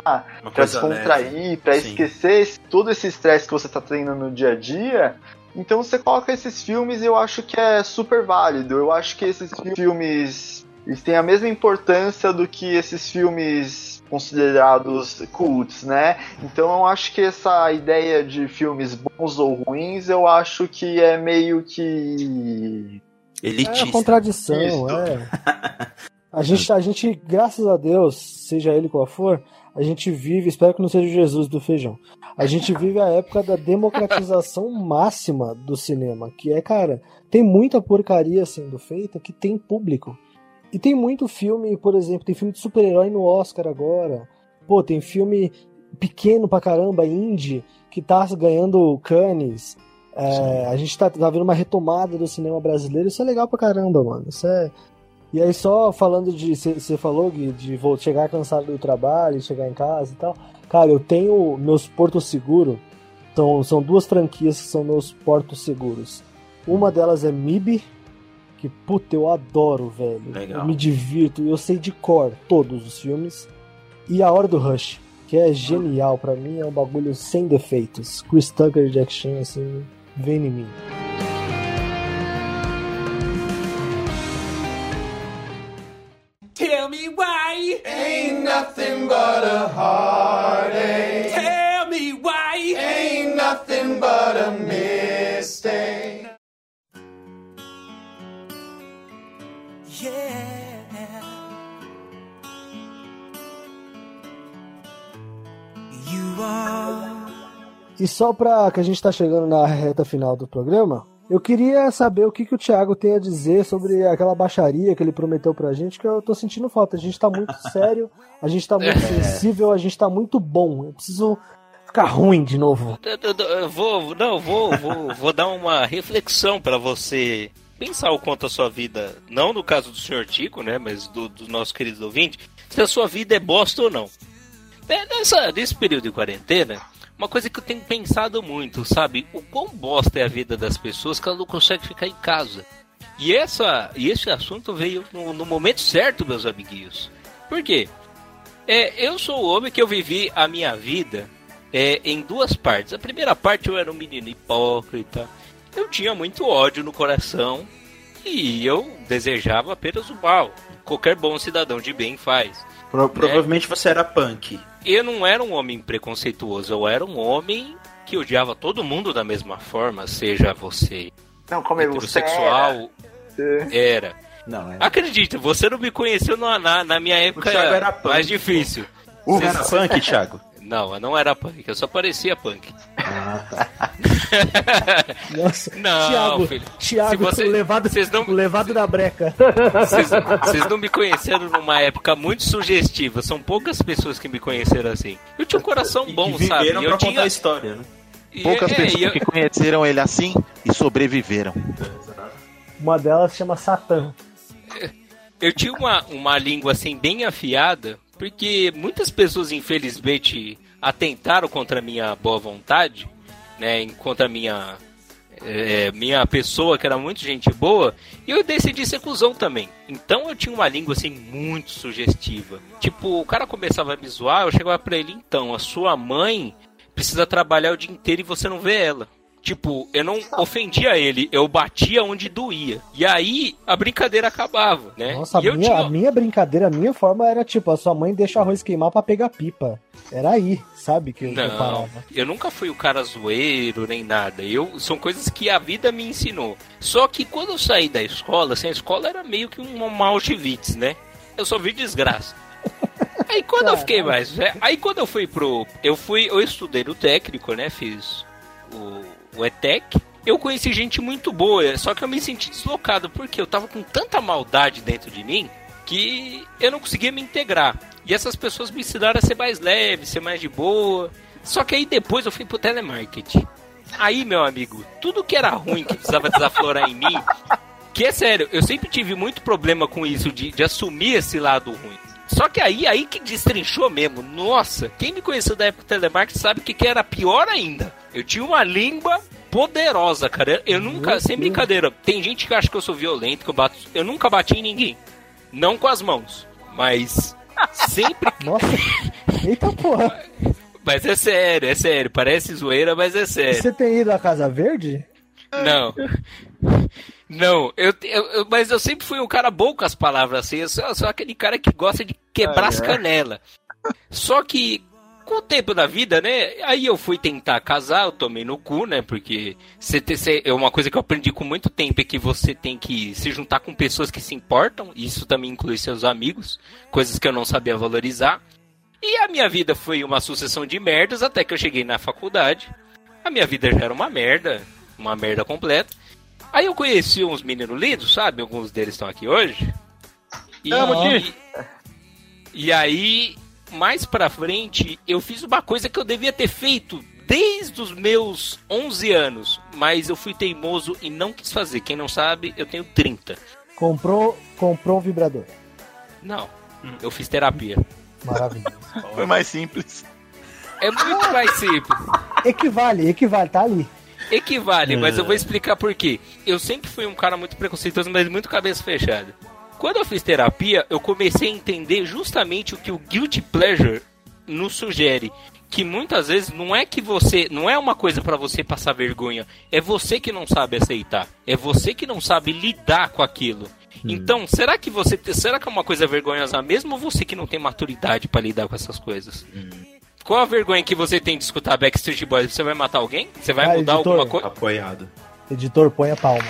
coisa descontrair, Sim. esquecer esse- todo esse estresse que você tá tendo no dia a dia. Então você coloca esses filmes e eu acho que é super válido. Eu acho que esses filmes eles têm a mesma importância do que esses filmes considerados cults, né? Então eu acho que essa ideia de filmes bons ou ruins, eu acho que é meio que É Elitista. a contradição, Isso. é. A gente, a gente, graças a Deus, seja ele qual for, a gente vive, espero que não seja o Jesus do feijão. A gente vive a época da democratização <laughs> máxima do cinema, que é, cara, tem muita porcaria sendo feita que tem público. E tem muito filme, por exemplo, tem filme de super-herói no Oscar agora. Pô, tem filme pequeno pra caramba, indie, que tá ganhando Cannes. É, a gente tá, tá vendo uma retomada do cinema brasileiro, isso é legal pra caramba, mano. Isso é. E aí, só falando de. Você falou, Gui, de vou chegar cansado do trabalho, chegar em casa e tal. Cara, eu tenho meus portos seguros. São, são duas franquias que são meus portos seguros. Uma delas é MIB, que puta, eu adoro, velho. Legal. Eu me divirto, eu sei de cor todos os filmes. E A Hora do Rush, que é genial pra mim, é um bagulho sem defeitos. Chris Tucker e Jack Chan, assim, vem em mim. Me why ain't nothing but a heartache. Tell me why ain't nothing but a mistake. Yeah. You are. E só pra que a gente tá chegando na reta final do programa, eu queria saber o que, que o Thiago tem a dizer sobre aquela baixaria que ele prometeu pra gente, que eu tô sentindo falta. A gente tá muito <laughs> sério, a gente tá muito sensível, a gente tá muito bom. Eu preciso ficar ruim de novo. Eu- eu- eu vou, não, vou, vou, vou dar uma reflexão pra você pensar o quanto a sua vida, não no caso do senhor Tico, né, mas do, do nosso querido ouvinte, se a sua vida é bosta ou não. É, Nessa, nesse período de quarentena, uma coisa que eu tenho pensado muito, sabe? O quão bosta é a vida das pessoas que ela não consegue ficar em casa. E, essa, e esse assunto veio no, no momento certo, meus amiguinhos. Por quê? É, eu sou o homem que eu vivi a minha vida é, em duas partes. A primeira parte eu era um menino hipócrita. Eu tinha muito ódio no coração e eu desejava apenas o mal. Qualquer bom cidadão de bem faz. Pro- provavelmente você era punk. Eu não era um homem preconceituoso, eu era um homem que odiava todo mundo da mesma forma, seja você Não, como é você heterossexual, era. era. Não, é. Acredita, você não me conheceu na, na, na minha época Thiago era punk, mais difícil. Você era punk, Thiago? Não, eu não era punk, eu só parecia punk. Ah, tá. Nossa, <laughs> Não, Thiago, filho. Thiago, você- o levado, vocês não- levado da breca. Vocês não me conheceram numa época muito sugestiva. São poucas pessoas que me conheceram assim. Eu tinha um coração bom, e sabe? E eu pra tinha. contar a história, né? e- Poucas é, pessoas e eu- que conheceram ele assim e sobreviveram. Uma delas se chama Satã. eu tinha uma, uma língua assim bem afiada, porque muitas pessoas, infelizmente, atentaram contra a minha boa vontade, né? Contra a minha. é, minha pessoa, que era muito gente boa, e eu decidi ser cuzão também. Então eu tinha uma língua assim muito sugestiva. Tipo, o cara começava a me zoar, eu chegava pra ele, então, a sua mãe precisa trabalhar o dia inteiro e você não vê ela. Tipo, eu não ofendia ele, eu batia onde doía. E aí a brincadeira acabava, né? Nossa, a minha, tinha... a minha brincadeira, a minha forma era tipo, a sua mãe deixa o arroz queimar pra pegar pipa. Era aí, sabe, que eu, Não, parava. eu nunca fui o cara zoeiro nem nada. Eu são coisas que a vida me ensinou. Só que quando eu saí da escola, assim, a escola era meio que um uma Auschwitz, né? Eu só vi desgraça. <laughs> Aí quando eu fiquei mais, velho- aí quando eu fui pro, eu fui, eu estudei no técnico, né? Fiz o, o ETEC. Eu conheci gente muito boa, só que eu me senti deslocado porque eu tava com tanta maldade dentro de mim que eu não conseguia me integrar. E essas pessoas me ensinaram a ser mais leve, ser mais de boa. Só que aí depois eu fui pro telemarketing. Aí, meu amigo, tudo que era ruim que precisava desaflorar em mim, que é sério, eu sempre tive muito problema com isso de, de assumir esse lado ruim. Só que aí, aí que destrinchou mesmo. Nossa, quem me conheceu da época do telemarketing sabe que, que era pior ainda. Eu tinha uma língua poderosa, cara. Eu nunca, Meu sem Deus. brincadeira, tem gente que acha que eu sou violento, que eu bato. Eu nunca bati em ninguém. Não com as mãos, mas <laughs> sempre. Nossa, eita porra. Mas é sério, é sério. Parece zoeira, mas é sério. Você tem ido à Casa Verde? Não. <laughs> Não, eu, eu- eu- mas eu sempre fui um cara bom com as palavras assim. Eu sou, eu sou aquele cara que gosta de quebrar Ah, as é? canelas. Só que com o tempo da vida, né? Aí eu fui tentar casar, eu tomei no cu, né? Porque você é uma coisa que eu aprendi com muito tempo é que você tem que se juntar com pessoas que se importam. e Isso também inclui seus amigos, coisas que eu não sabia valorizar. E a minha vida foi uma sucessão de merdas até que eu cheguei na faculdade. A minha vida já era uma merda, uma merda completa. Aí eu conheci uns meninos lindos, sabe? Alguns deles estão aqui hoje. E, Amo, e, e aí, mais pra frente, eu fiz uma coisa que eu devia ter feito desde os meus 11 anos, mas eu fui teimoso e não quis fazer. Quem não sabe, eu tenho 30. Comprou, comprou um vibrador. Não, eu fiz terapia. Maravilhoso. Foi mais simples. É muito mais simples. equivale, equivale, tá ali. Equivale, mas eu vou explicar por quê. Eu sempre fui um cara muito preconceituoso, mas muito cabeça fechada. Quando eu fiz terapia, eu comecei a entender justamente o que o guilty pleasure nos sugere. Que muitas vezes não é que você. Não é uma coisa pra você passar vergonha. É você que não sabe aceitar. É você que não sabe lidar com aquilo. Então, será que você. Será que é uma coisa vergonhosa mesmo ou você que não tem maturidade pra lidar com essas coisas? Qual a vergonha que você tem de escutar Backstreet Boys? Você vai matar alguém? Você vai Vai, mudar editor. alguma coisa? Apoiado. Editor, ponha palmas.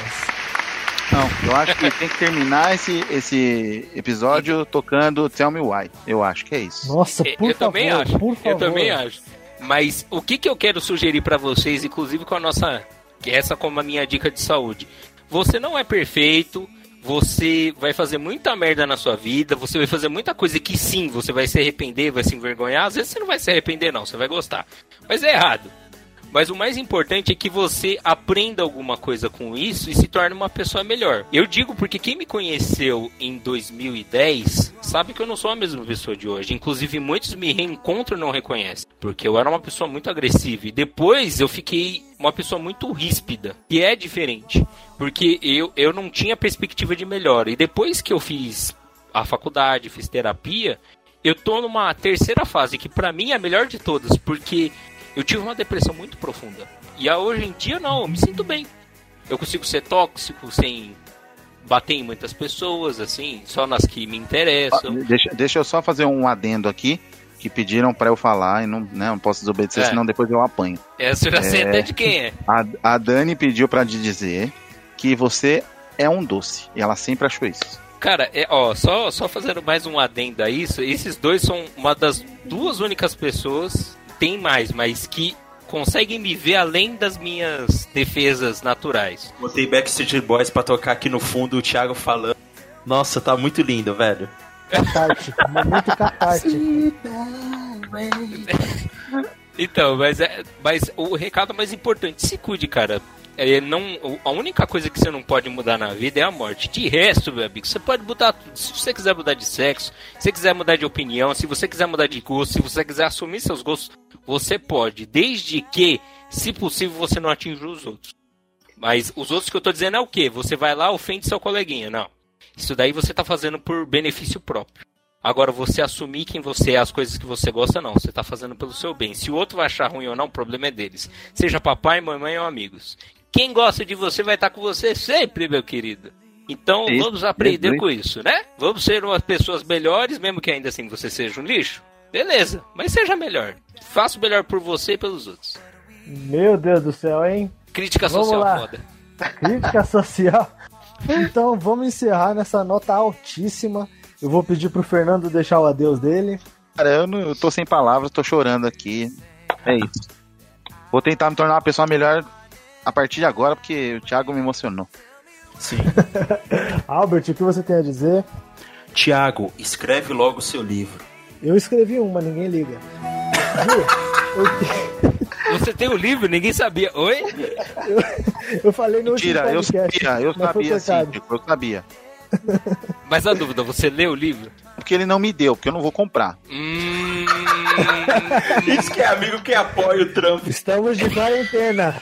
Não, eu acho que tem que terminar esse, esse episódio tocando Tell Me Why. Eu acho que é isso. Nossa, É, por eu favor, também acho. por favor. Eu também acho. Mas o que, que eu quero sugerir pra vocês, inclusive com a nossa. que Essa como a minha dica de saúde. Você não é perfeito. Você vai fazer muita merda na sua vida. Você vai fazer muita coisa que sim, você vai se arrepender, vai se envergonhar. Às vezes você não vai se arrepender, não. Você vai gostar. Mas é errado. Mas o mais importante é que você aprenda alguma coisa com isso e se torne uma pessoa melhor. Eu digo porque quem me conheceu em 2010 sabe que eu não sou a mesma pessoa de hoje. Inclusive, muitos me reencontram e não reconhecem. Porque eu era uma pessoa muito agressiva. E depois eu fiquei uma pessoa muito ríspida. E é diferente. Porque eu, eu não tinha perspectiva de melhora. E depois que eu fiz a faculdade, fiz terapia, eu tô numa terceira fase que para mim é a melhor de todas, porque eu tive uma depressão muito profunda. E hoje em dia não, eu me sinto bem. Eu consigo ser tóxico sem bater em muitas pessoas, assim, só nas que me interessam. Deixa, deixa eu só fazer um adendo aqui, que pediram pra eu falar e não, né, não posso desobedecer, É. senão depois eu apanho. Essa eu já sei É. até de quem é. A, a Dani pediu pra te dizer que você é um doce, e ela sempre achou isso. Cara, é, ó, só, só fazendo mais um adendo a isso, esses dois são uma das duas únicas pessoas, tem mais, mas que conseguem me ver além das minhas defesas naturais. Botei Backstreet Boys pra tocar aqui no fundo, o Thiago falando. Nossa, tá muito lindo, velho. Catártico, momento catártico. <laughs> Então, mas, é, mas o recado mais importante, se cuide, cara. É, não, a única coisa que você não pode mudar na vida é a morte. De resto, meu amigo, você pode mudar tudo. Se você quiser mudar de sexo, se você quiser mudar de opinião, se você quiser mudar de gosto, se você quiser assumir seus gostos, você pode. Desde que, se possível, você não atinja os outros. Mas os outros que eu tô dizendo é o quê? Você vai lá, ofende seu coleguinha. Não. Isso daí você tá fazendo por benefício próprio. Agora, você assumir quem você é, as coisas que você gosta, não. Você tá fazendo pelo seu bem. Se o outro vai achar ruim ou não, o problema é deles. Seja papai, mamãe ou amigos. Quem gosta de você vai estar com você sempre, meu querido. Então, Isso, vamos aprender isso. com isso, né? Vamos ser umas pessoas melhores, mesmo que ainda assim você seja um lixo. Beleza, mas seja melhor. Faça o melhor por você e pelos outros. Meu Deus do céu, hein? Crítica Vamos social lá. foda. Crítica <laughs> social. Então, vamos encerrar nessa nota altíssima. Eu vou pedir pro Fernando deixar o adeus dele. Cara, eu, não, eu tô sem palavras, tô chorando aqui. É isso. Vou tentar me tornar uma pessoa melhor a partir de agora, porque o Thiago me emocionou. Sim. <laughs> Albert, o que você tem a dizer? Thiago, escreve logo o seu livro. Eu escrevi uma, ninguém liga. Você tem o livro, ninguém sabia. Oi? Eu falei no último Mentira, eu podcast, sabia, eu mas foi sabia sim, eu sabia. <laughs> Mas a dúvida, você leu o livro? Porque ele não me deu, porque eu não vou comprar. Hum, Isso que é amigo que apoia o trampo. Estamos de quarentena.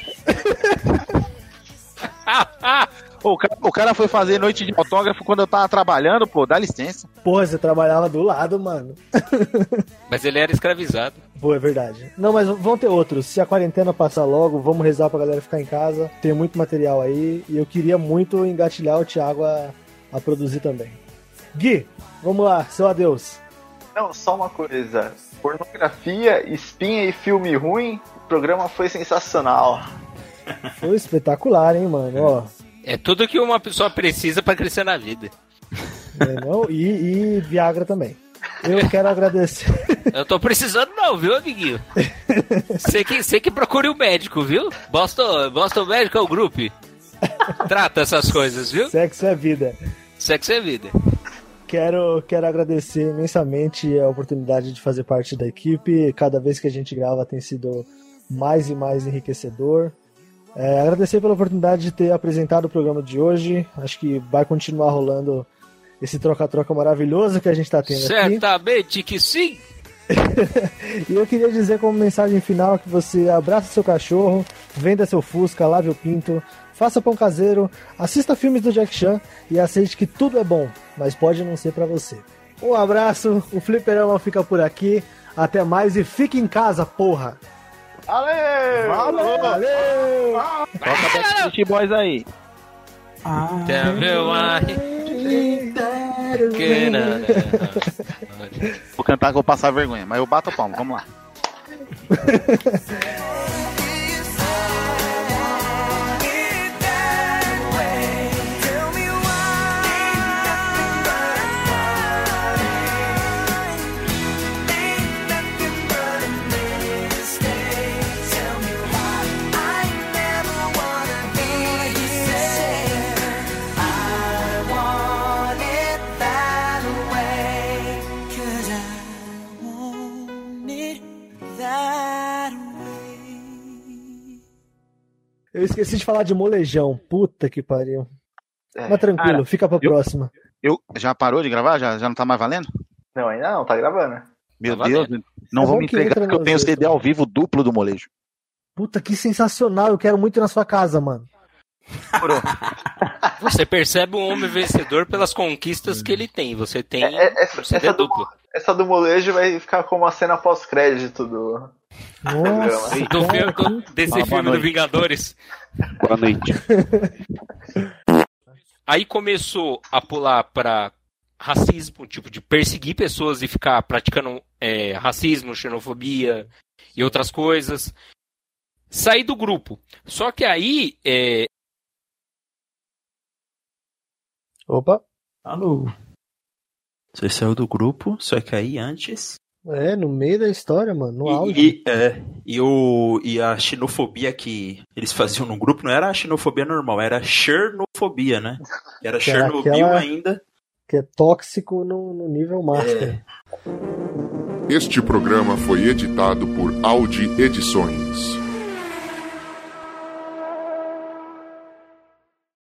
Ô, <laughs> o, cara, o cara foi fazer noite de autógrafo quando eu tava trabalhando, pô, dá licença. Porra, você trabalhava do lado, mano. <laughs> mas ele era escravizado. Pô, é verdade. Não, mas vão ter outros. Se a quarentena passar logo, vamos rezar pra galera ficar em casa. Tem muito material aí. E eu queria muito engatilhar o Thiago a, a produzir também. Gui, vamos lá, seu adeus. Não, só uma coisa. Pornografia, espinha e filme ruim, o programa foi sensacional. Foi espetacular, hein, mano? Ó, É tudo que uma pessoa precisa pra crescer na vida. né, não? E, e Viagra também. Eu quero agradecer. <laughs> Eu tô precisando não, viu, amiguinho? Você que, você que procure o médico, viu? Boston, Boston Medical Group. Trata essas coisas, viu? Sexo é vida. Sexo é vida. Quero, quero agradecer imensamente a oportunidade de fazer parte da equipe. Cada vez que a gente grava tem sido mais e mais enriquecedor. É, agradecer pela oportunidade de ter apresentado o programa de hoje. Acho que vai continuar rolando esse troca-troca maravilhoso que a gente está tendo aqui. Certamente que sim. <laughs> E eu queria dizer como mensagem final que você abraça seu cachorro, venda seu Fusca, lave o pinto, faça pão caseiro, assista filmes do Jack Chan e aceite que tudo é bom, mas pode não ser pra você. Um abraço, o Fliperama fica por aqui. Até mais e fique em casa, porra! Valeu! Valeu! Valeu! Toca Backstreet Boys aí. Tell me why. Que nada. Vou cantar que eu vou passar vergonha, mas eu bato a palma, vamos lá. <laughs> Eu esqueci de falar de molejão. Puta que pariu. É. Mas tranquilo, Cara, fica pra eu- próxima. Eu, já parou de gravar? Já, já não tá mais valendo? Não, ainda não, tá gravando. Meu Tá Deus, valendo. não É vou me que entregar porque eu tenho dois, CD ao vivo duplo do molejo. Puta que sensacional, eu quero muito ir na sua casa, mano. Você percebe um homem vencedor pelas conquistas que ele tem. Você tem É, é, um CD essa. Essa do molejo vai ficar como a cena pós-crédito do. Nossa, Do cara, filme, do- desse boa filme do. Vingadores. Boa noite. <laughs> Aí começou a pular pra racismo, tipo, de perseguir pessoas e ficar praticando é, racismo, xenofobia e outras coisas. Saí do grupo. Só que aí, é, Opa. Alô. Você saiu do grupo, só que aí antes. É, no meio da história, mano, no auge. E, e, é, e, o, e a xenofobia que eles faziam no grupo não era a xenofobia normal, era a xernofobia, né? <laughs> Era Que era Chernobyl aquela- ainda. Que é tóxico no, no nível master. Este programa foi editado por Audi Edições.